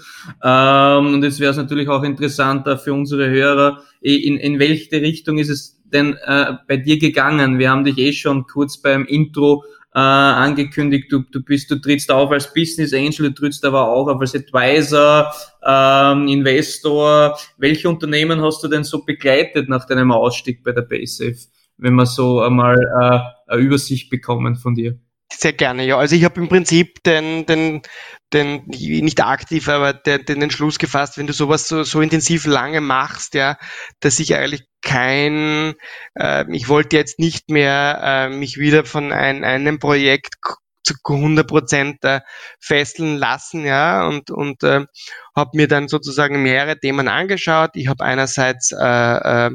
Ähm, und jetzt wäre es natürlich auch interessanter für unsere Hörer, in, in welche Richtung ist es denn äh, bei dir gegangen? Wir haben dich eh schon kurz beim Intro äh, angekündigt, du, du bist, du trittst auf als Business Angel, du trittst aber auch auf als Advisor, ähm, Investor. Welche Unternehmen hast du denn so begleitet nach deinem Ausstieg bei der BaySafe, wenn wir so einmal äh, eine Übersicht bekommen von dir? Sehr gerne, ja. Also ich habe im Prinzip den, den, den, nicht aktiv, aber den, den Entschluss gefasst, wenn du sowas so, so intensiv lange machst, ja, dass ich eigentlich kein, äh, ich wollte jetzt nicht mehr äh, mich wieder von ein, einem Projekt zu 100 Prozent äh, fesseln lassen, ja, und, und äh, habe mir dann sozusagen mehrere Themen angeschaut. Ich habe einerseits äh, äh,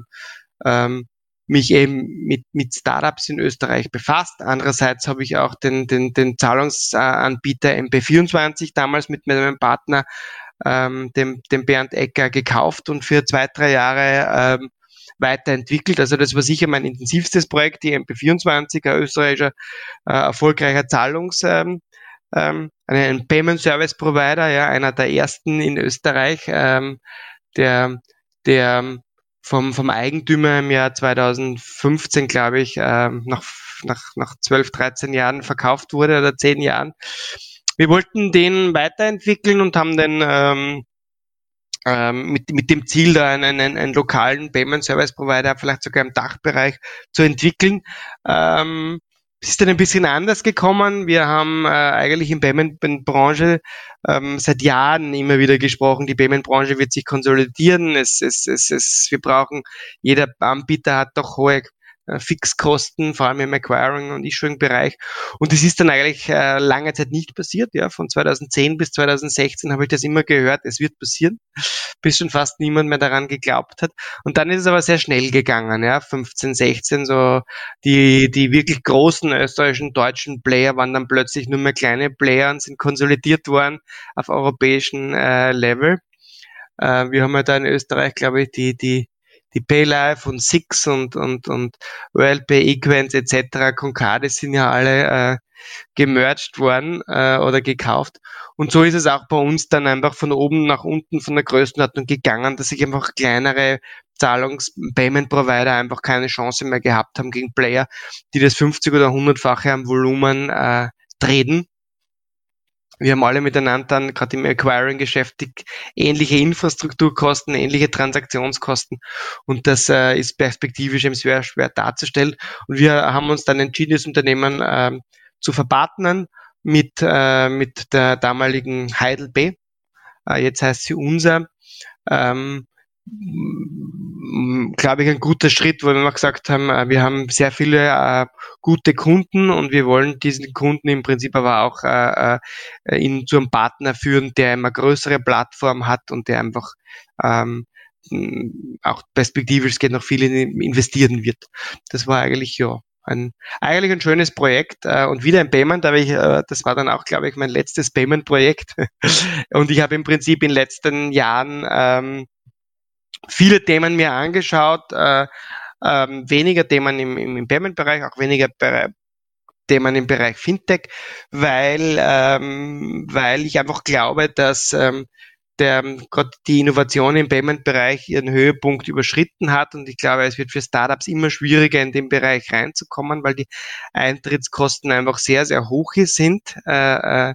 ähm, mich eben mit, mit Startups in Österreich befasst. Andererseits habe ich auch den, den, den Zahlungsanbieter MP24 damals mit meinem Partner, ähm, dem, dem Bernd Ecker, gekauft und für zwei, drei Jahre ähm, weiterentwickelt. Also das war sicher mein intensivstes Projekt, die MP24, ein österreichischer äh, erfolgreicher Zahlungs, ähm, ähm, ein Payment Service Provider, ja, einer der ersten in Österreich, ähm, der, der vom, vom Eigentümer im Jahr 2015, glaube ich, ähm, nach, nach, nach 12, 13 Jahren verkauft wurde oder 10 Jahren. Wir wollten den weiterentwickeln und haben den ähm, ähm, mit, mit dem Ziel, da einen, einen, einen lokalen Payment Service Provider vielleicht sogar im Dachbereich zu entwickeln. Ähm, es ist dann ein bisschen anders gekommen. Wir haben äh, eigentlich in Payment-Branche ähm, seit Jahren immer wieder gesprochen, die Payment-Branche wird sich konsolidieren. Es, es, es, es, wir brauchen, jeder Anbieter hat doch hohe Fixkosten, vor allem im Acquiring- und Issuing-Bereich. Und das ist dann eigentlich äh, lange Zeit nicht passiert. Ja, von 2010 bis 2016 habe ich das immer gehört, es wird passieren, bis schon fast niemand mehr daran geglaubt hat. Und dann ist es aber sehr schnell gegangen. Ja, 15, 16 so die die wirklich großen österreichischen deutschen Player waren dann plötzlich nur mehr kleine Player und sind konsolidiert worden auf europäischen äh, Level. Äh, wir haben ja da in Österreich, glaube ich, die die die Paylife und Six und, und, und OLP, Equens etc., Concardis sind ja alle äh, gemerged worden äh, oder gekauft. Und so ist es auch bei uns dann einfach von oben nach unten von der Größenordnung gegangen, dass sich einfach kleinere Zahlungs-Payment-Provider einfach keine Chance mehr gehabt haben gegen Player, die das 50 oder 100-fache am Volumen äh, treten. Wir haben alle miteinander dann gerade im Acquiring-Geschäft ähnliche Infrastrukturkosten, ähnliche Transaktionskosten und das äh, ist perspektivisch eben sehr schwer darzustellen. Und wir haben uns dann entschieden, das Unternehmen äh, zu verpartnern mit, äh, mit der damaligen Heidel B. Äh, jetzt heißt sie unser. Ähm, glaube ich, ein guter Schritt, wo wir gesagt haben, äh, wir haben sehr viele äh, gute Kunden und wir wollen diesen Kunden im Prinzip aber auch äh, äh, in, zu einem Partner führen, der eine größere Plattform hat und der einfach ähm, auch perspektivisch geht noch viel investieren wird. Das war eigentlich ja ein eigentlich ein schönes Projekt äh, und wieder ein Payment, aber ich, äh, das war dann auch, glaube ich, mein letztes Payment-Projekt. und ich habe im Prinzip in den letzten Jahren ähm, viele Themen mir angeschaut, äh, ähm, weniger Themen im, im Payment-Bereich, auch weniger Be Themen im Bereich Fintech, weil, ähm, weil ich einfach glaube, dass ähm, der gerade die Innovation im Payment-Bereich ihren Höhepunkt überschritten hat und ich glaube, es wird für Startups immer schwieriger in den Bereich reinzukommen, weil die Eintrittskosten einfach sehr, sehr hoch sind. Äh, äh,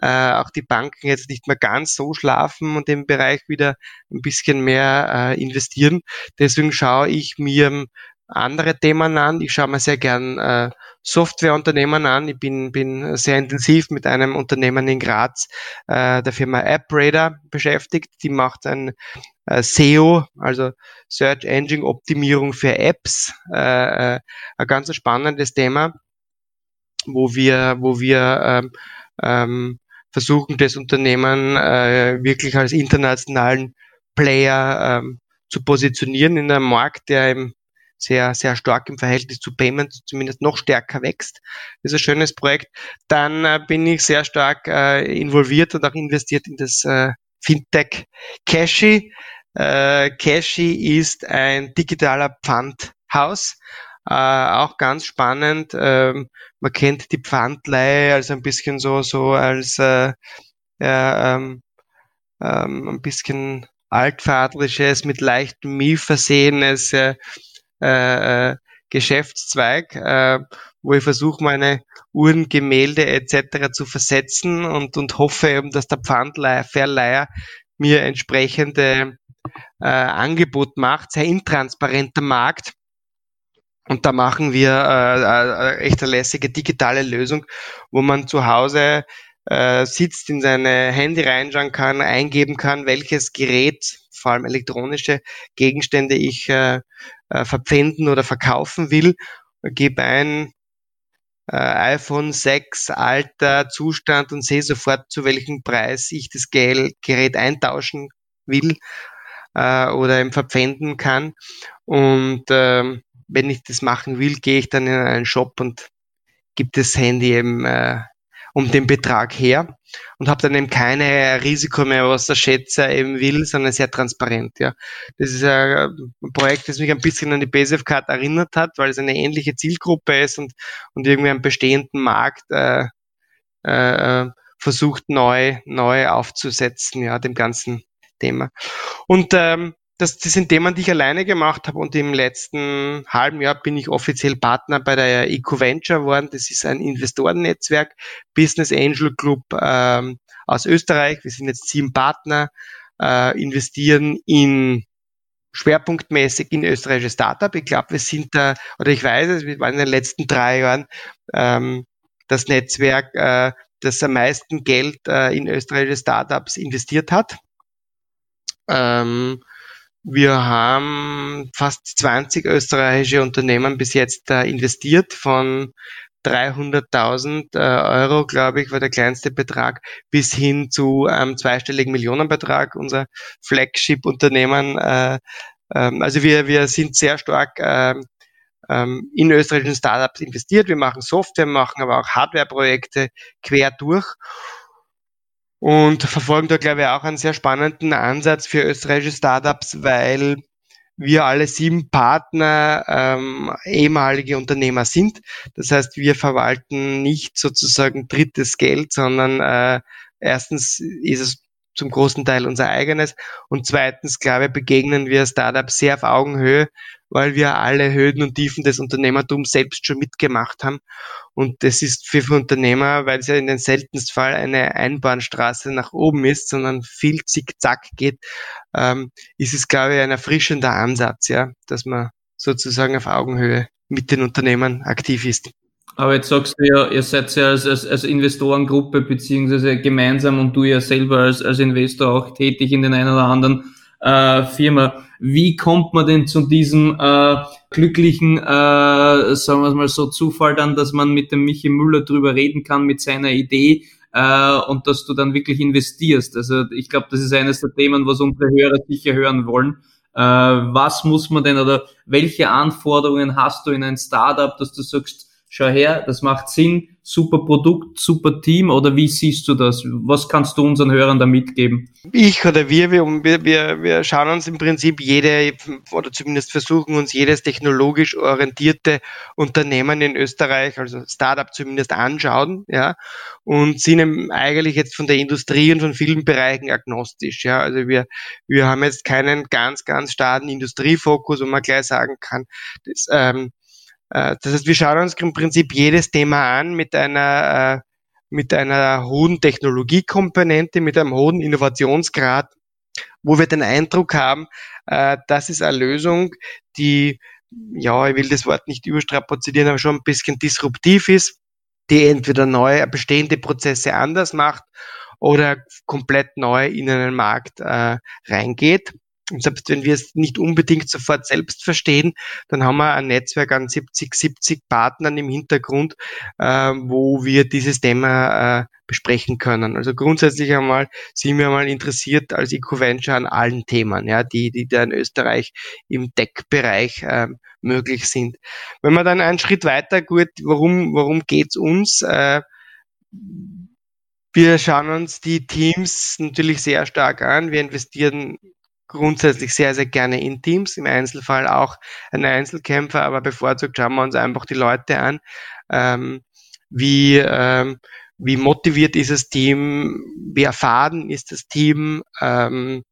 äh, auch die Banken jetzt nicht mehr ganz so schlafen und im Bereich wieder ein bisschen mehr äh, investieren. Deswegen schaue ich mir andere Themen an. Ich schaue mir sehr gern äh, Softwareunternehmen an. Ich bin, bin sehr intensiv mit einem Unternehmen in Graz, äh, der Firma AppRadar, beschäftigt. Die macht ein äh, SEO, also Search Engine Optimierung für Apps. Äh, äh, ein ganz spannendes Thema, wo wir, wo wir ähm, ähm, versuchen, das Unternehmen äh, wirklich als internationalen Player ähm, zu positionieren in einem Markt, der im sehr, sehr stark im Verhältnis zu Payment zumindest noch stärker wächst. Das ist ein schönes Projekt. Dann äh, bin ich sehr stark äh, involviert und auch investiert in das äh, Fintech Cashy. Äh, Cashy ist ein digitaler Pfandhaus. Äh, auch ganz spannend. Ähm, man kennt die Pfandleihe als ein bisschen so, so als äh, äh, ähm, ähm, ein bisschen altvaterliches, mit leichtem Mie versehenes äh, äh, Geschäftszweig, äh, wo ich versuche, meine Uhren, Gemälde etc. zu versetzen und, und hoffe eben, dass der Pfandverleiher mir entsprechende äh, Angebot macht, sehr intransparenter Markt. Und da machen wir äh, äh, echt eine lässige digitale Lösung, wo man zu Hause äh, sitzt, in seine Handy reinschauen kann, eingeben kann, welches Gerät, vor allem elektronische Gegenstände ich äh, äh, verpfänden oder verkaufen will, gebe ein äh, iPhone 6 Alter, Zustand und sehe sofort, zu welchem Preis ich das Gerät eintauschen will äh, oder eben verpfänden kann. Und ähm, wenn ich das machen will, gehe ich dann in einen Shop und gebe das Handy eben äh, um den Betrag her und habe dann eben keine Risiko mehr, was der Schätzer eben will, sondern sehr transparent. Ja, das ist ein Projekt, das mich ein bisschen an die BSF Card erinnert hat, weil es eine ähnliche Zielgruppe ist und und irgendwie einen bestehenden Markt äh, äh, versucht neu neu aufzusetzen, ja, dem ganzen Thema. Und ähm, das, das sind Themen, die ich alleine gemacht habe und im letzten halben Jahr bin ich offiziell Partner bei der EcoVenture geworden. Das ist ein Investorennetzwerk, Business Angel Club ähm, aus Österreich. Wir sind jetzt sieben Partner, äh, investieren in schwerpunktmäßig in österreichische Startup. Ich glaube, wir sind da, oder ich weiß es, wir waren in den letzten drei Jahren ähm, das Netzwerk, äh, das am meisten Geld äh, in österreichische Startups investiert hat. Ähm, wir haben fast 20 österreichische Unternehmen bis jetzt äh, investiert von 300.000 äh, Euro, glaube ich, war der kleinste Betrag, bis hin zu einem zweistelligen Millionenbetrag, unser Flagship-Unternehmen. Äh, ähm, also wir, wir sind sehr stark äh, ähm, in österreichischen Startups investiert. Wir machen Software, machen aber auch Hardware-Projekte quer durch und verfolgen da, glaube ich, auch einen sehr spannenden Ansatz für österreichische Startups, weil wir alle sieben Partner ähm, ehemalige Unternehmer sind. Das heißt, wir verwalten nicht sozusagen drittes Geld, sondern äh, erstens ist es zum großen Teil unser eigenes und zweitens, glaube ich, begegnen wir Startups sehr auf Augenhöhe weil wir alle Höhen und Tiefen des Unternehmertums selbst schon mitgemacht haben. Und das ist für Unternehmer, weil es ja in den seltensten Fall eine Einbahnstraße nach oben ist, sondern viel zickzack geht, ähm, ist es, glaube ich, ein erfrischender Ansatz, ja, dass man sozusagen auf Augenhöhe mit den Unternehmern aktiv ist. Aber jetzt sagst du ja, ihr seid ja als, als, als Investorengruppe beziehungsweise gemeinsam und du ja selber als, als Investor auch tätig in den einen oder anderen äh, Firma. Wie kommt man denn zu diesem äh, glücklichen, äh, sagen wir mal so, Zufall dann, dass man mit dem Michi Müller drüber reden kann mit seiner Idee äh, und dass du dann wirklich investierst? Also ich glaube, das ist eines der Themen, was unsere Hörer sicher hören wollen. Äh, was muss man denn oder welche Anforderungen hast du in ein Startup, dass du sagst, schau her, das macht Sinn, super Produkt, super Team oder wie siehst du das? Was kannst du unseren Hörern da mitgeben? Ich oder wir, wir, wir, wir schauen uns im Prinzip jede oder zumindest versuchen uns jedes technologisch orientierte Unternehmen in Österreich, also Startup zumindest anschauen, ja, und sind eigentlich jetzt von der Industrie und von vielen Bereichen agnostisch, ja. Also wir, wir haben jetzt keinen ganz, ganz starken Industriefokus, wo man gleich sagen kann, das, ähm, äh, das heißt, wir schauen uns im Prinzip jedes Thema an mit einer, äh, mit einer hohen Technologiekomponente, mit einem hohen Innovationsgrad, wo wir den Eindruck haben, äh, das ist eine Lösung, die, ja, ich will das Wort nicht überstrapazieren, aber schon ein bisschen disruptiv ist, die entweder neue, bestehende Prozesse anders macht oder komplett neu in einen Markt äh, reingeht. Und selbst wenn wir es nicht unbedingt sofort selbst verstehen, dann haben wir ein Netzwerk an 70, 70 Partnern im Hintergrund, äh, wo wir dieses Thema äh, besprechen können. Also grundsätzlich einmal sind wir mal interessiert als EcoVenture an allen Themen, ja, die, die da in Österreich im Tech-Bereich äh, möglich sind. Wenn man dann einen Schritt weiter gut, warum, warum geht's uns? Äh, wir schauen uns die Teams natürlich sehr stark an. Wir investieren grundsätzlich sehr, sehr gerne in Teams, im Einzelfall auch ein Einzelkämpfer, aber bevorzugt schauen wir uns einfach die Leute an. Ähm, wie, ähm, wie motiviert ist das Team, wie erfahren ist das Team, ähm,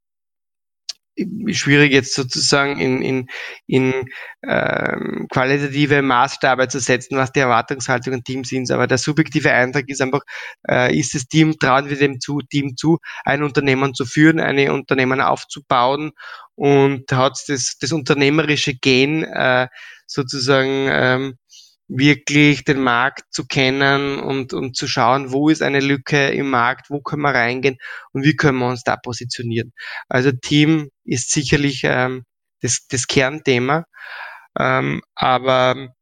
schwierig jetzt sozusagen in, in, in ähm, qualitative Maßstabe zu setzen, was die Erwartungshaltung im Team sind. Aber der subjektive Eindruck ist einfach, äh, ist das Team, trauen wir dem zu, Team zu, ein Unternehmen zu führen, ein Unternehmen aufzubauen und hat das, das unternehmerische Gen äh, sozusagen ähm, wirklich den Markt zu kennen und, und zu schauen, wo ist eine Lücke im Markt, wo können wir reingehen und wie können wir uns da positionieren. Also Team ist sicherlich ähm, das, das Kernthema, ähm, aber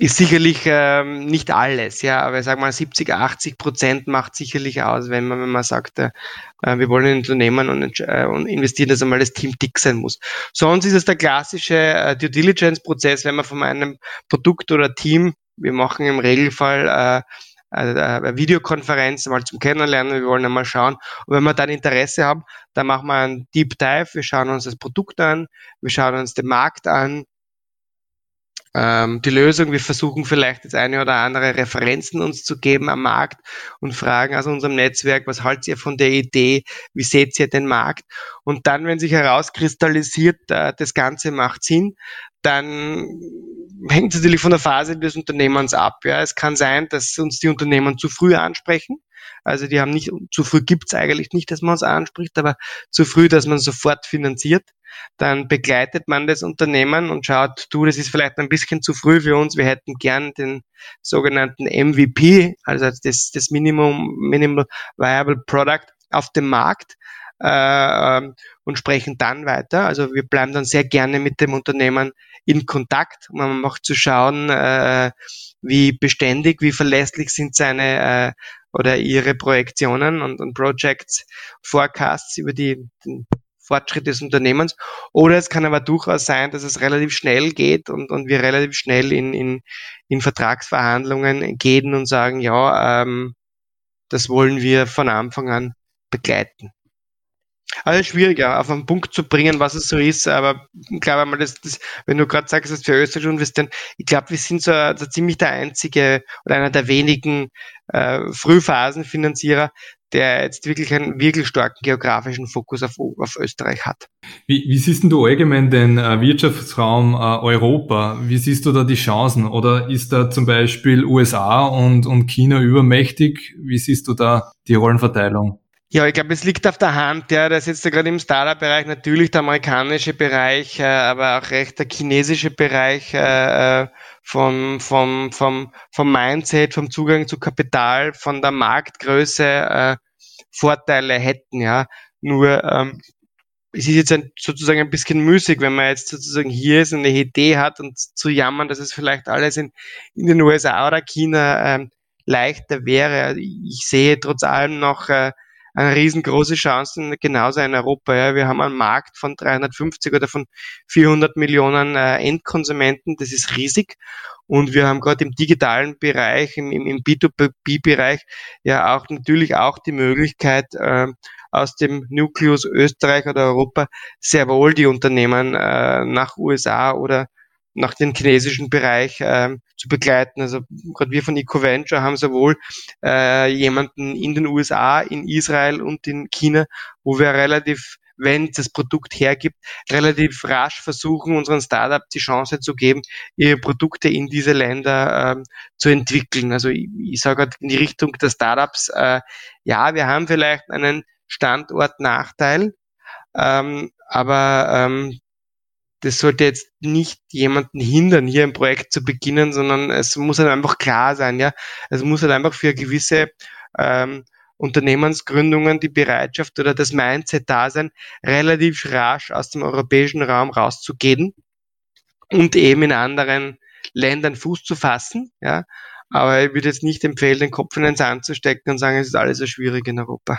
ist sicherlich ähm, nicht alles, ja, aber ich sage mal 70, 80 Prozent macht sicherlich aus, wenn man, wenn man sagt, äh, äh wir wollen ein Unternehmen und, äh, und investieren, dass einmal das Team dick sein muss. Sonst ist es der klassische äh, Due Diligence Prozess, wenn man von einem Produkt oder Team, wir machen im Regelfall äh, eine Videokonferenz mal zum Kennenlernen, wir wollen einmal schauen. Und wenn wir dann Interesse haben, dann machen wir einen Deep Dive, wir schauen uns das Produkt an, wir schauen uns den Markt an, ähm, die Lösung. Wir versuchen vielleicht jetzt eine oder andere Referenzen uns zu geben am Markt und fragen aus unserem Netzwerk, was haltet ihr von der Idee? Wie seht ihr den Markt? Und dann, wenn sich herauskristallisiert, äh, das Ganze macht Sinn, dann hängt es natürlich von der Phase des Unternehmens ab. Ja. Es kann sein, dass uns die Unternehmen zu früh ansprechen. Also die haben nicht, zu früh gibt's eigentlich nicht, dass man uns anspricht, aber zu früh, dass man sofort finanziert dann begleitet man das Unternehmen und schaut, du, das ist vielleicht ein bisschen zu früh für uns, wir hätten gern den sogenannten MVP, also das, das Minimum, Minimal Viable Product auf dem Markt äh, und sprechen dann weiter. Also wir bleiben dann sehr gerne mit dem Unternehmen in Kontakt, um einfach zu schauen, äh, wie beständig, wie verlässlich sind seine äh, oder ihre Projektionen und, und Projects, Forecasts über die, den Fortschritt des Unternehmens. Oder es kann aber durchaus sein, dass es relativ schnell geht und, und wir relativ schnell in, in, in Vertragsverhandlungen gehen und sagen, ja, ähm, das wollen wir von Anfang an begleiten. Also schwierig, ja, auf einen Punkt zu bringen, was es so ist, aber ich glaube mal, das, das, wenn du gerade sagst, dass für Österreich investieren, ich glaube, wir sind so, so, ziemlich der einzige oder einer der wenigen äh, Frühphasenfinanzierer, der jetzt wirklich einen wirklich starken geografischen Fokus auf, auf Österreich hat. Wie, wie siehst du allgemein den äh, Wirtschaftsraum äh, Europa? Wie siehst du da die Chancen? Oder ist da zum Beispiel USA und, und China übermächtig? Wie siehst du da die Rollenverteilung? Ja, ich glaube, es liegt auf der Hand, ja, das ist jetzt gerade im Startup-Bereich natürlich der amerikanische Bereich, äh, aber auch recht der chinesische Bereich äh, äh vom, vom, vom, vom Mindset, vom Zugang zu Kapital, von der Marktgröße äh, Vorteile hätten, ja. Nur ähm, es ist jetzt ein, sozusagen ein bisschen müßig, wenn man jetzt sozusagen hier ist und eine Idee hat und zu jammern, dass es vielleicht alles in, in den USA oder China ähm, leichter wäre. Ich sehe trotz allem noch äh, eine riesengroße Chance, genauso in Europa. Ja. Wir haben einen Markt von 350 oder von 400 Millionen äh, Endkonsumenten, das ist riesig. Und wir haben gerade im digitalen Bereich, im, im B2B-Bereich ja auch natürlich auch die Möglichkeit, äh, aus dem Nukleus Österreich oder Europa sehr wohl die Unternehmen äh, nach USA oder nach dem chinesischen Bereich äh, zu begleiten. Also gerade wir von EcoVenture haben sowohl äh, jemanden in den USA, in Israel und in China, wo wir relativ wenn das Produkt hergibt, relativ rasch versuchen, unseren Startups die Chance zu geben, ihre Produkte in diese Länder ähm, zu entwickeln. Also ich, ich sage in die Richtung der Startups, äh, ja, wir haben vielleicht einen Standortnachteil, ähm, aber ähm, das sollte jetzt nicht jemanden hindern, hier ein Projekt zu beginnen, sondern es muss halt einfach klar sein, ja. Es muss halt einfach für gewisse ähm, Unternehmensgründungen die Bereitschaft oder das Mindset da sein, relativ rasch aus dem europäischen Raum rauszugehen und eben in anderen Ländern Fuß zu fassen, ja. Aber ich würde jetzt nicht empfehlen, den Kopf in den Sand zu stecken und sagen, es ist alles so schwierig in Europa.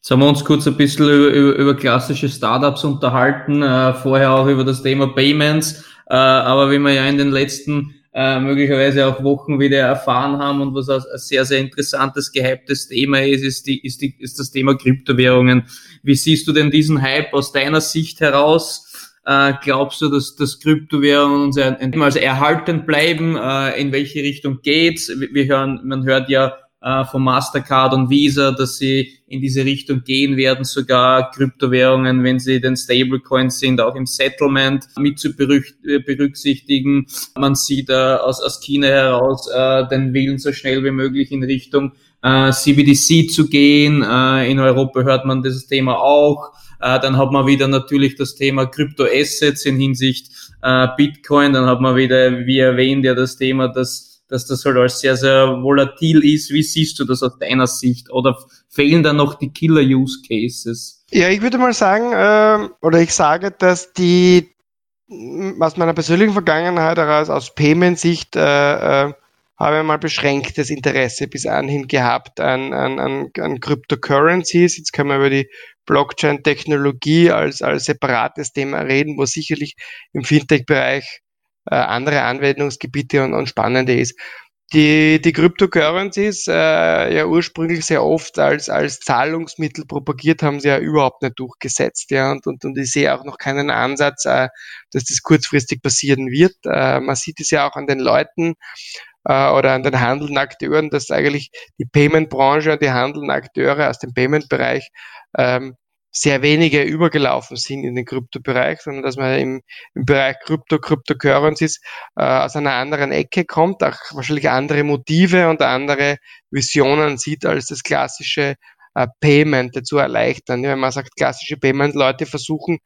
Jetzt haben wir uns kurz ein bisschen über, über, über klassische Startups unterhalten, äh, vorher auch über das Thema Payments, äh, aber wie wir ja in den letzten äh, möglicherweise auch Wochen wieder erfahren haben und was ein sehr, sehr interessantes, gehyptes Thema ist, ist, die, ist, die, ist das Thema Kryptowährungen. Wie siehst du denn diesen Hype aus deiner Sicht heraus? Äh, glaubst du, dass, dass Kryptowährungen uns als erhalten bleiben? Äh, in welche Richtung geht's? Wir hören, man hört ja äh, von Mastercard und Visa, dass sie in diese Richtung gehen werden, sogar Kryptowährungen, wenn sie den Stablecoins sind, auch im Settlement mit zu äh, berücksichtigen. Man sieht äh, aus, aus China heraus äh, den Willen so schnell wie möglich in Richtung äh, CBDC zu gehen. Äh, in Europa hört man dieses Thema auch. Äh, dann hat man wieder natürlich das Thema Kryptoassets in Hinsicht äh, Bitcoin. Dann hat man wieder, wie erwähnt, ja das Thema, dass dass das halt alles sehr, sehr volatil ist. Wie siehst du das aus deiner Sicht? Oder fehlen da noch die Killer-Use-Cases? Ja, ich würde mal sagen, äh, oder ich sage, dass die aus meiner persönlichen Vergangenheit heraus, aus Payment-Sicht, äh, äh, habe ich mal beschränktes Interesse bis anhin gehabt an, an, an, an Cryptocurrencies. Jetzt können wir über die Blockchain-Technologie als, als separates Thema reden, wo sicherlich im Fintech-Bereich äh, andere Anwendungsgebiete und, und spannende ist. Die, die Cryptocurrencies, äh, ja ursprünglich sehr oft als, als Zahlungsmittel propagiert, haben sie ja überhaupt nicht durchgesetzt. Ja, und, und, und ich sehe auch noch keinen Ansatz, äh, dass das kurzfristig passieren wird. Äh, man sieht es ja auch an den Leuten äh, oder an den handelnden Akteuren, dass eigentlich die Payment-Branche und die handelnden Akteure aus dem Payment-Bereich ähm, sehr wenige übergelaufen sind in den Kryptobereich, sondern dass man im, im Bereich Krypto, Cryptocurrencies äh, aus einer anderen Ecke kommt, auch wahrscheinlich andere Motive und andere Visionen sieht als das klassische äh, Payment zu erleichtern. Ja, wenn man sagt, klassische Payment, Leute versuchen,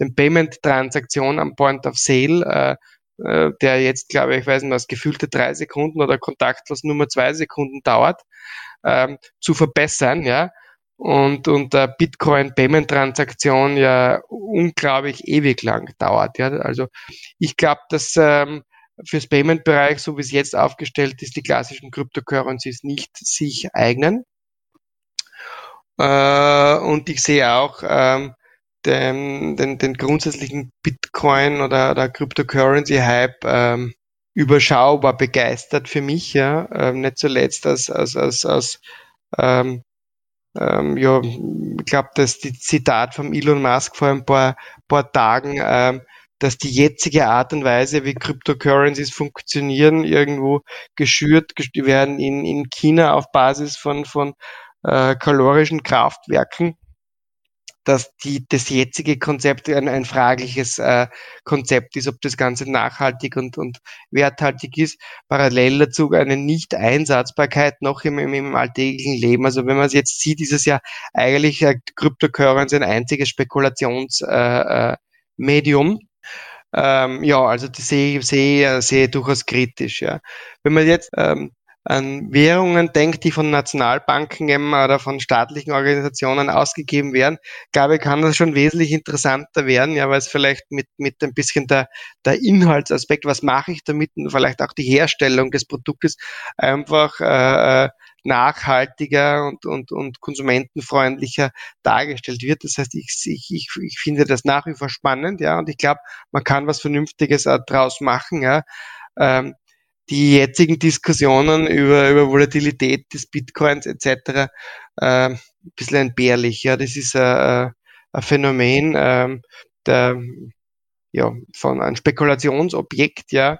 den Payment-Transaktion am Point of Sale äh, äh, der jetzt, glaube ich, weiß nicht was, gefühlte drei Sekunden oder kontaktlos Nummer zwei Sekunden dauert, ähm, zu verbessern, ja, und, und der Bitcoin-Payment-Transaktion ja unglaublich ewig lang dauert. Ja. Also ich glaube, dass ähm, fürs Payment-Bereich, so wie es jetzt aufgestellt ist, die klassischen Cryptocurrencies nicht sich eignen. Äh, und ich sehe auch ähm, den, den, den grundsätzlichen Bitcoin oder, oder Cryptocurrency-Hype ähm, überschaubar begeistert für mich, ja, ähm, nicht zuletzt als, als, als, als ähm, ähm, ja, ich glaube, dass die Zitat vom Elon Musk vor ein paar, paar Tagen, ähm, dass die jetzige Art und Weise, wie Cryptocurrencies funktionieren, irgendwo geschürt werden in, in China auf Basis von, von äh, kalorischen Kraftwerken dass die, das jetzige Konzept ein, ein fragliches äh, Konzept ist, ob das Ganze nachhaltig und, und werthaltig ist. Parallel dazu eine Nicht-Einsatzbarkeit noch im, im, im alltäglichen Leben. Also wenn man es jetzt sieht, ist es ja eigentlich äh, Cryptocurrency ein einziges Spekulationsmedium. Äh, äh, ähm, ja, also das sehe, sehe, sehe durchaus kritisch. Ja. Wenn man jetzt ähm, an Währungen denkt, die von Nationalbanken oder von staatlichen Organisationen ausgegeben werden, glaube ich, kann das schon wesentlich interessanter werden, ja, weil es vielleicht mit, mit ein bisschen der, der Inhaltsaspekt, was mache ich damit und vielleicht auch die Herstellung des Produktes einfach äh, nachhaltiger und, und, und konsumentenfreundlicher dargestellt wird. Das heißt, ich, ich, ich, ich finde das nach wie vor spannend, ja, und ich glaube, man kann was Vernünftiges daraus machen, ja. Ähm, die jetzigen Diskussionen über, über Volatilität des Bitcoins etc. Äh, ein bisschen entbehrlich. Ja, das ist äh, ein Phänomen äh, der, ja, von einem Spekulationsobjekt, ja,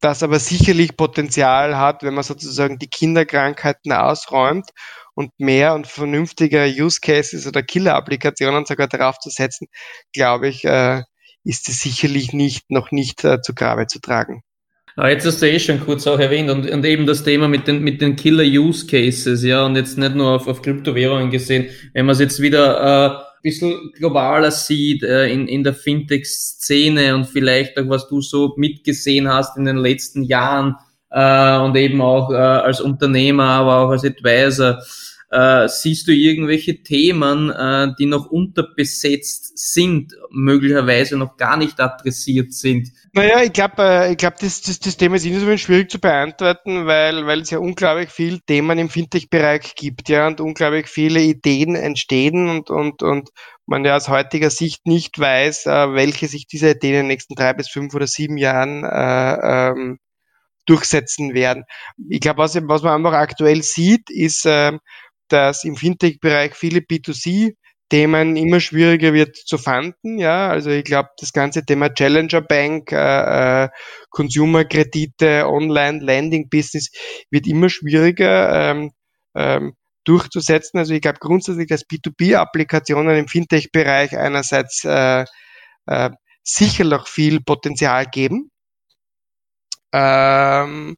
das aber sicherlich Potenzial hat, wenn man sozusagen die Kinderkrankheiten ausräumt und mehr und vernünftiger Use Cases oder Killer-Applikationen sogar darauf zu setzen, glaube ich, äh, ist es sicherlich nicht, noch nicht äh, zu Grabe zu tragen. Ah, jetzt hast du eh schon kurz auch erwähnt. Und, und eben das Thema mit den, mit den Killer-Use-Cases, ja, und jetzt nicht nur auf, auf Kryptowährungen gesehen, wenn man es jetzt wieder äh, ein bisschen globaler sieht äh, in, in der Fintech-Szene und vielleicht auch, was du so mitgesehen hast in den letzten Jahren äh, und eben auch äh, als Unternehmer, aber auch als Advisor, äh, siehst du irgendwelche Themen, äh, die noch unterbesetzt sind, möglicherweise noch gar nicht adressiert sind? Naja, ich glaube, äh, ich glaub, das, das, das Thema ist insofern schwierig zu beantworten, weil, weil es ja unglaublich viele Themen im Fintech-Bereich gibt, ja, und unglaublich viele Ideen entstehen und, und, und man ja aus heutiger Sicht nicht weiß, äh, welche sich diese Ideen in den nächsten drei bis fünf oder sieben Jahren äh, ähm, durchsetzen werden. Ich glaube, was, was man einfach aktuell sieht, ist, äh, dass im Fintech-Bereich viele B2C Themen immer schwieriger wird zu fanden. Ja, also ich glaube, das ganze Thema Challenger Bank, äh, äh, Consumer-Kredite, Online-Lending-Business wird immer schwieriger ähm, ähm, durchzusetzen. Also ich glaube grundsätzlich, dass B2B-Applikationen im Fintech-Bereich einerseits äh, äh, sicher noch viel Potenzial geben. Ähm,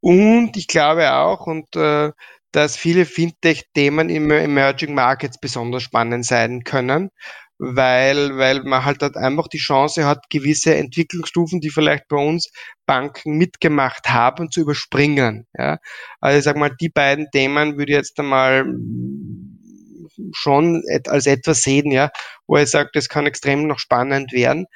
und ich glaube auch, und äh, dass viele Fintech-Themen im Emerging Markets besonders spannend sein können, weil, weil man halt, halt einfach die Chance hat, gewisse Entwicklungsstufen, die vielleicht bei uns Banken mitgemacht haben, zu überspringen. Ja? Also ich sag mal, die beiden Themen würde ich jetzt einmal schon als etwas sehen, ja, wo ich sage, das kann extrem noch spannend werden.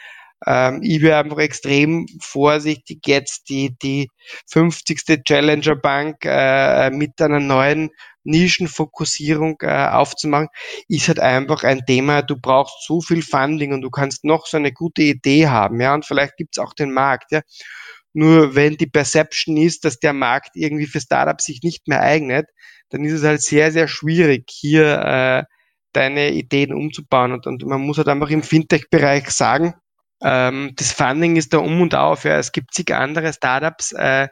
Ähm, ich wäre einfach extrem vorsichtig, jetzt die, die 50. Challenger Bank äh, mit einer neuen Nischenfokussierung äh, aufzumachen, ist halt einfach ein Thema, du brauchst so viel Funding und du kannst noch so eine gute Idee haben, ja, und vielleicht gibt's auch den Markt, ja. Nur wenn die Perception ist, dass der Markt irgendwie für Startups sich nicht mehr eignet, dann ist es halt sehr, sehr schwierig, hier äh, deine Ideen umzubauen. Und, und man muss halt einfach im Fintech-Bereich sagen, ähm, das Funding ist da um und auf. Ja. Es gibt zig andere Startups äh,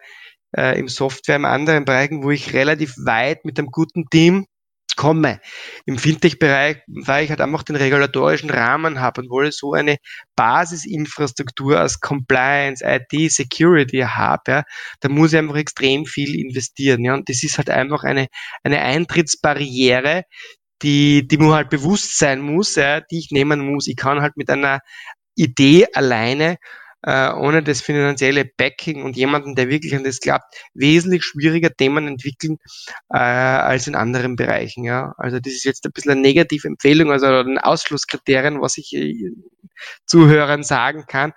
äh, im Software, im anderen Bereichen, wo ich relativ weit mit einem guten Team komme. Im Fintech-Bereich, weil ich halt einfach den regulatorischen Rahmen habe und wohl so eine Basisinfrastruktur aus Compliance, IT, Security habe, ja, da muss ich einfach extrem viel investieren. Ja, und das ist halt einfach eine, eine Eintrittsbarriere, die, die mir halt bewusst sein muss, ja, die ich nehmen muss. Ich kann halt mit einer Idee alleine, äh, ohne das finanzielle Backing und jemanden, der wirklich an das glaubt, wesentlich schwieriger Themen entwickeln äh, als in anderen Bereichen. Ja, also das ist jetzt ein bisschen eine negative Empfehlung, also ein Ausschlusskriterien, was ich äh, Zuhörern sagen kann.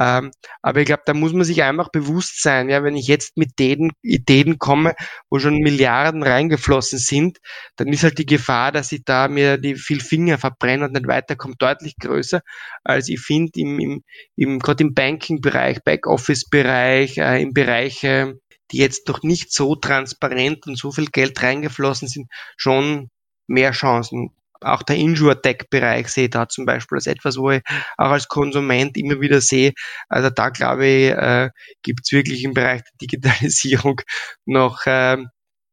Ähm, aber ich glaube, da muss man sich einfach bewusst sein, ja, wenn ich jetzt mit den Ideen komme, wo schon Milliarden reingeflossen sind, dann ist halt die Gefahr, dass ich da mir die viel Finger verbrenne und nicht weiterkomme, deutlich größer, als ich finde im, im, im gerade im Banking-Bereich, Backoffice-Bereich, äh, im Bereich, äh, die jetzt noch nicht so transparent und so viel Geld reingeflossen sind, schon mehr Chancen. Auch der Insure-Tech-Bereich sehe da zum Beispiel als etwas, wo ich auch als Konsument immer wieder sehe, also da glaube ich, äh, gibt es wirklich im Bereich der Digitalisierung noch äh,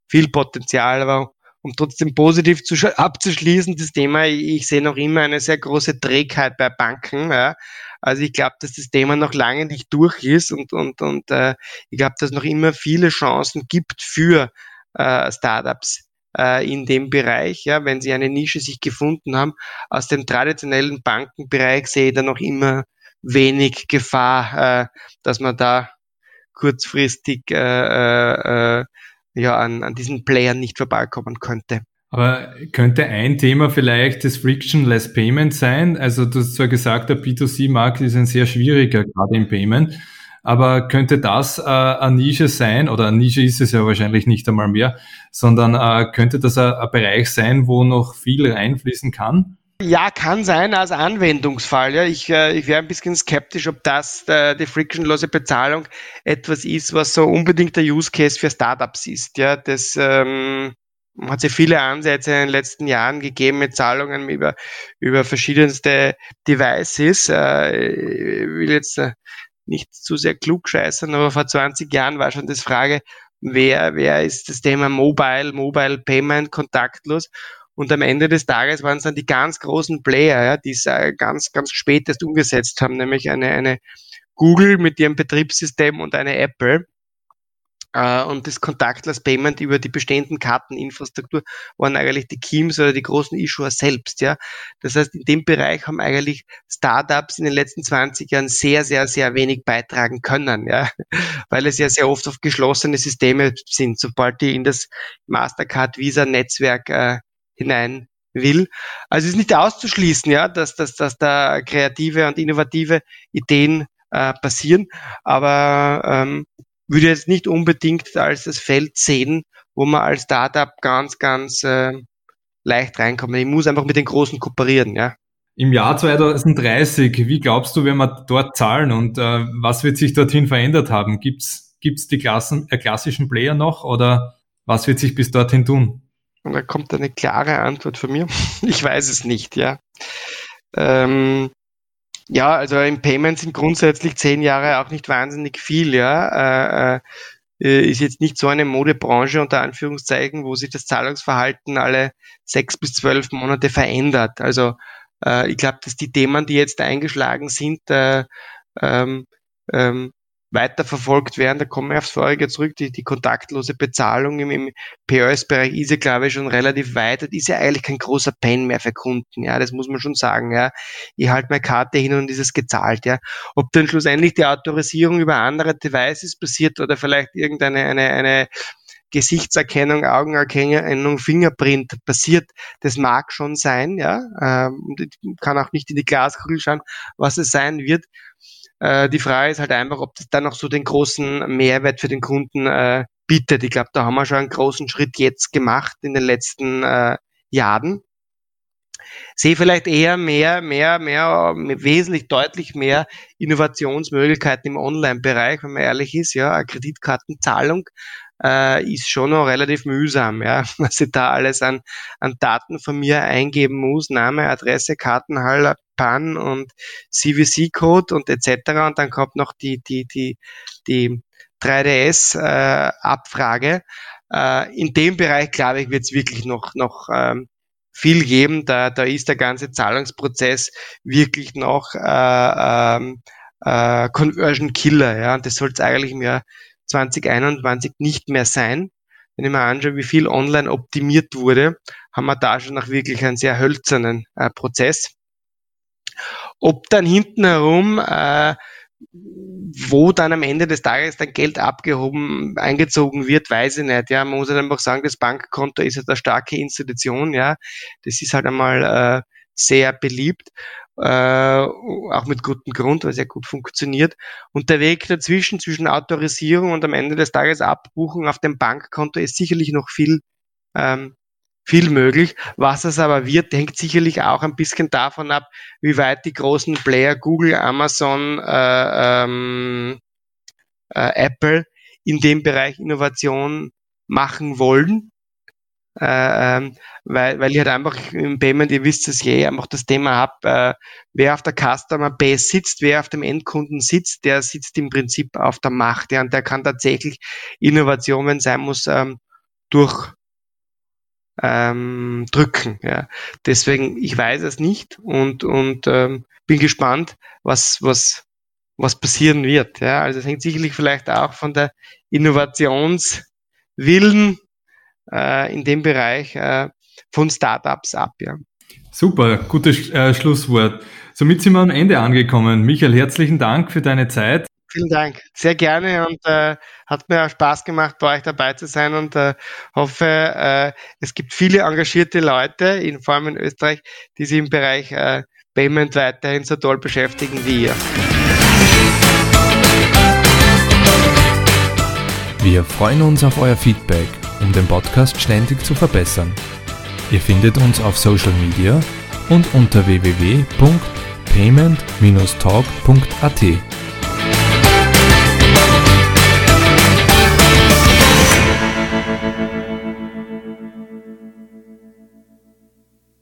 viel Potenzial, aber um trotzdem positiv zu, abzuschließen, das Thema, ich, ich sehe noch immer eine sehr große Trägheit bei Banken. Ja. Also ich glaube, dass das Thema noch lange nicht durch ist und, und, und äh, ich glaube, dass es noch immer viele Chancen gibt für äh, Startups äh, in dem Bereich, ja, wenn sie eine Nische sich gefunden haben. Aus dem traditionellen Bankenbereich sehe ich da noch immer wenig Gefahr, äh, dass man da kurzfristig äh, äh, äh ja, an, an diesen Playern nicht vorbeikommen könnte. Aber könnte ein Thema vielleicht das Frictionless Payment sein? Also du hast zwar gesagt, der B2C-Markt ist ein sehr schwieriger, gerade im Payment, aber könnte das äh, eine Nische sein, oder eine Nische ist es ja wahrscheinlich nicht einmal mehr, sondern äh, könnte das ein, ein Bereich sein, wo noch viel reinfließen kann? Ja, kann sein als Anwendungsfall. Ja. Ich, äh, ich wäre ein bisschen skeptisch, ob das äh, die frictionlose Bezahlung etwas ist, was so unbedingt der Use Case für Startups ist. Ja, das ähm, hat ja viele Ansätze in den letzten Jahren gegeben mit Zahlungen über, über verschiedenste Devices. Äh, ich will jetzt äh, nicht zu sehr klug scheißen, aber vor 20 Jahren war schon das Frage, wer, wer ist das Thema Mobile, Mobile Payment kontaktlos? Und am Ende des Tages waren es dann die ganz großen Player, ja, die es äh, ganz, ganz spät erst umgesetzt haben, nämlich eine, eine Google mit ihrem Betriebssystem und eine Apple. Äh, und das Contactless Payment über die bestehenden Karteninfrastruktur waren eigentlich die Keams oder die großen Issuer selbst, ja. Das heißt, in dem Bereich haben eigentlich Startups in den letzten 20 Jahren sehr, sehr, sehr wenig beitragen können, ja. Weil es ja sehr oft auf geschlossene Systeme sind. Sobald die in das Mastercard Visa Netzwerk äh, hinein will. Also es ist nicht auszuschließen, ja, dass, dass, dass da kreative und innovative Ideen äh, passieren, aber ähm, würde jetzt nicht unbedingt als das Feld sehen, wo man als Startup ganz, ganz äh, leicht reinkommt. Ich muss einfach mit den Großen kooperieren, ja. Im Jahr 2030, wie glaubst du, werden wir dort zahlen und äh, was wird sich dorthin verändert haben? Gibt's gibt's die Klassen, äh, klassischen Player noch oder was wird sich bis dorthin tun? Und da kommt eine klare Antwort von mir. Ich weiß es nicht, ja. Ähm, ja, also im Payment sind grundsätzlich zehn Jahre auch nicht wahnsinnig viel, ja. Äh, äh, ist jetzt nicht so eine Modebranche unter Anführungszeichen, wo sich das Zahlungsverhalten alle sechs bis zwölf Monate verändert. Also äh, ich glaube, dass die Themen, die jetzt eingeschlagen sind, äh, ähm, ähm, weiterverfolgt werden. Da kommen wir aufs Vorige zurück. Die, die kontaktlose Bezahlung im, im POS-Bereich ist ja, glaube ich, schon relativ weit. Das ist ja eigentlich kein großer Pain mehr für Kunden. Ja, das muss man schon sagen. Ja, ich halte meine Karte hin und ist es gezahlt. Ja, ob dann schlussendlich die Autorisierung über andere Devices passiert oder vielleicht irgendeine eine, eine Gesichtserkennung, Augenerkennung, Fingerprint passiert, das mag schon sein, ja. Ähm, kann auch nicht in die Glaskugel schauen, was es sein wird. Äh, die Frage ist halt einfach, ob das dann noch so den großen Mehrwert für den Kunden äh, bietet. Ich glaube, da haben wir schon einen großen Schritt jetzt gemacht in den letzten äh, Jahren. Sehe vielleicht eher mehr, mehr, mehr, mehr, wesentlich deutlich mehr Innovationsmöglichkeiten im Online-Bereich, wenn man ehrlich ist. Ja, eine Kreditkartenzahlung äh, ist schon noch relativ mühsam, ja, was ich da alles an, an Daten von mir eingeben muss, Name, Adresse, Kartenhalle, PAN und CVC-Code und etc. Und dann kommt noch die, die, die, die 3DS-Abfrage. Äh, äh, in dem Bereich, glaube ich, wird es wirklich noch, noch ähm, viel geben. Da, da ist der ganze Zahlungsprozess wirklich noch äh, ähm, äh, Conversion Killer. Ja? Und das soll es eigentlich im Jahr 2021 nicht mehr sein. Wenn ich mir anschaue, wie viel online optimiert wurde, haben wir da schon noch wirklich einen sehr hölzernen äh, Prozess. Ob dann hinten herum, äh, wo dann am Ende des Tages dann Geld abgehoben, eingezogen wird, weiß ich nicht. Ja, man muss halt einfach sagen, das Bankkonto ist halt eine starke Institution. Ja, das ist halt einmal äh, sehr beliebt äh, auch mit gutem Grund, weil es ja gut funktioniert. Und der Weg dazwischen, zwischen Autorisierung und am Ende des Tages Abbuchung auf dem Bankkonto ist sicherlich noch viel, ähm, viel möglich. Was es aber wird, hängt sicherlich auch ein bisschen davon ab, wie weit die großen Player Google, Amazon, äh, ähm, äh, Apple in dem Bereich Innovation machen wollen äh, ähm, weil, weil ich halt einfach im Payment, ihr wisst es je, einfach das Thema habe, äh, wer auf der Customer Base sitzt, wer auf dem Endkunden sitzt, der sitzt im Prinzip auf der Macht, ja, und der kann tatsächlich Innovation, wenn sein muss, ähm, durch ähm, drücken. Ja. Deswegen, ich weiß es nicht und, und ähm, bin gespannt, was, was, was passieren wird. Ja. Also es hängt sicherlich vielleicht auch von der Innovationswillen äh, in dem Bereich äh, von Startups ab. Ja. Super, gutes äh, Schlusswort. Somit sind wir am Ende angekommen. Michael, herzlichen Dank für deine Zeit. Vielen Dank, sehr gerne und äh, hat mir auch Spaß gemacht, bei euch dabei zu sein und äh, hoffe, äh, es gibt viele engagierte Leute, in, vor allem in Österreich, die sich im Bereich äh, Payment weiterhin so toll beschäftigen wie ihr. Wir freuen uns auf euer Feedback, um den Podcast ständig zu verbessern. Ihr findet uns auf Social Media und unter www.payment-talk.at.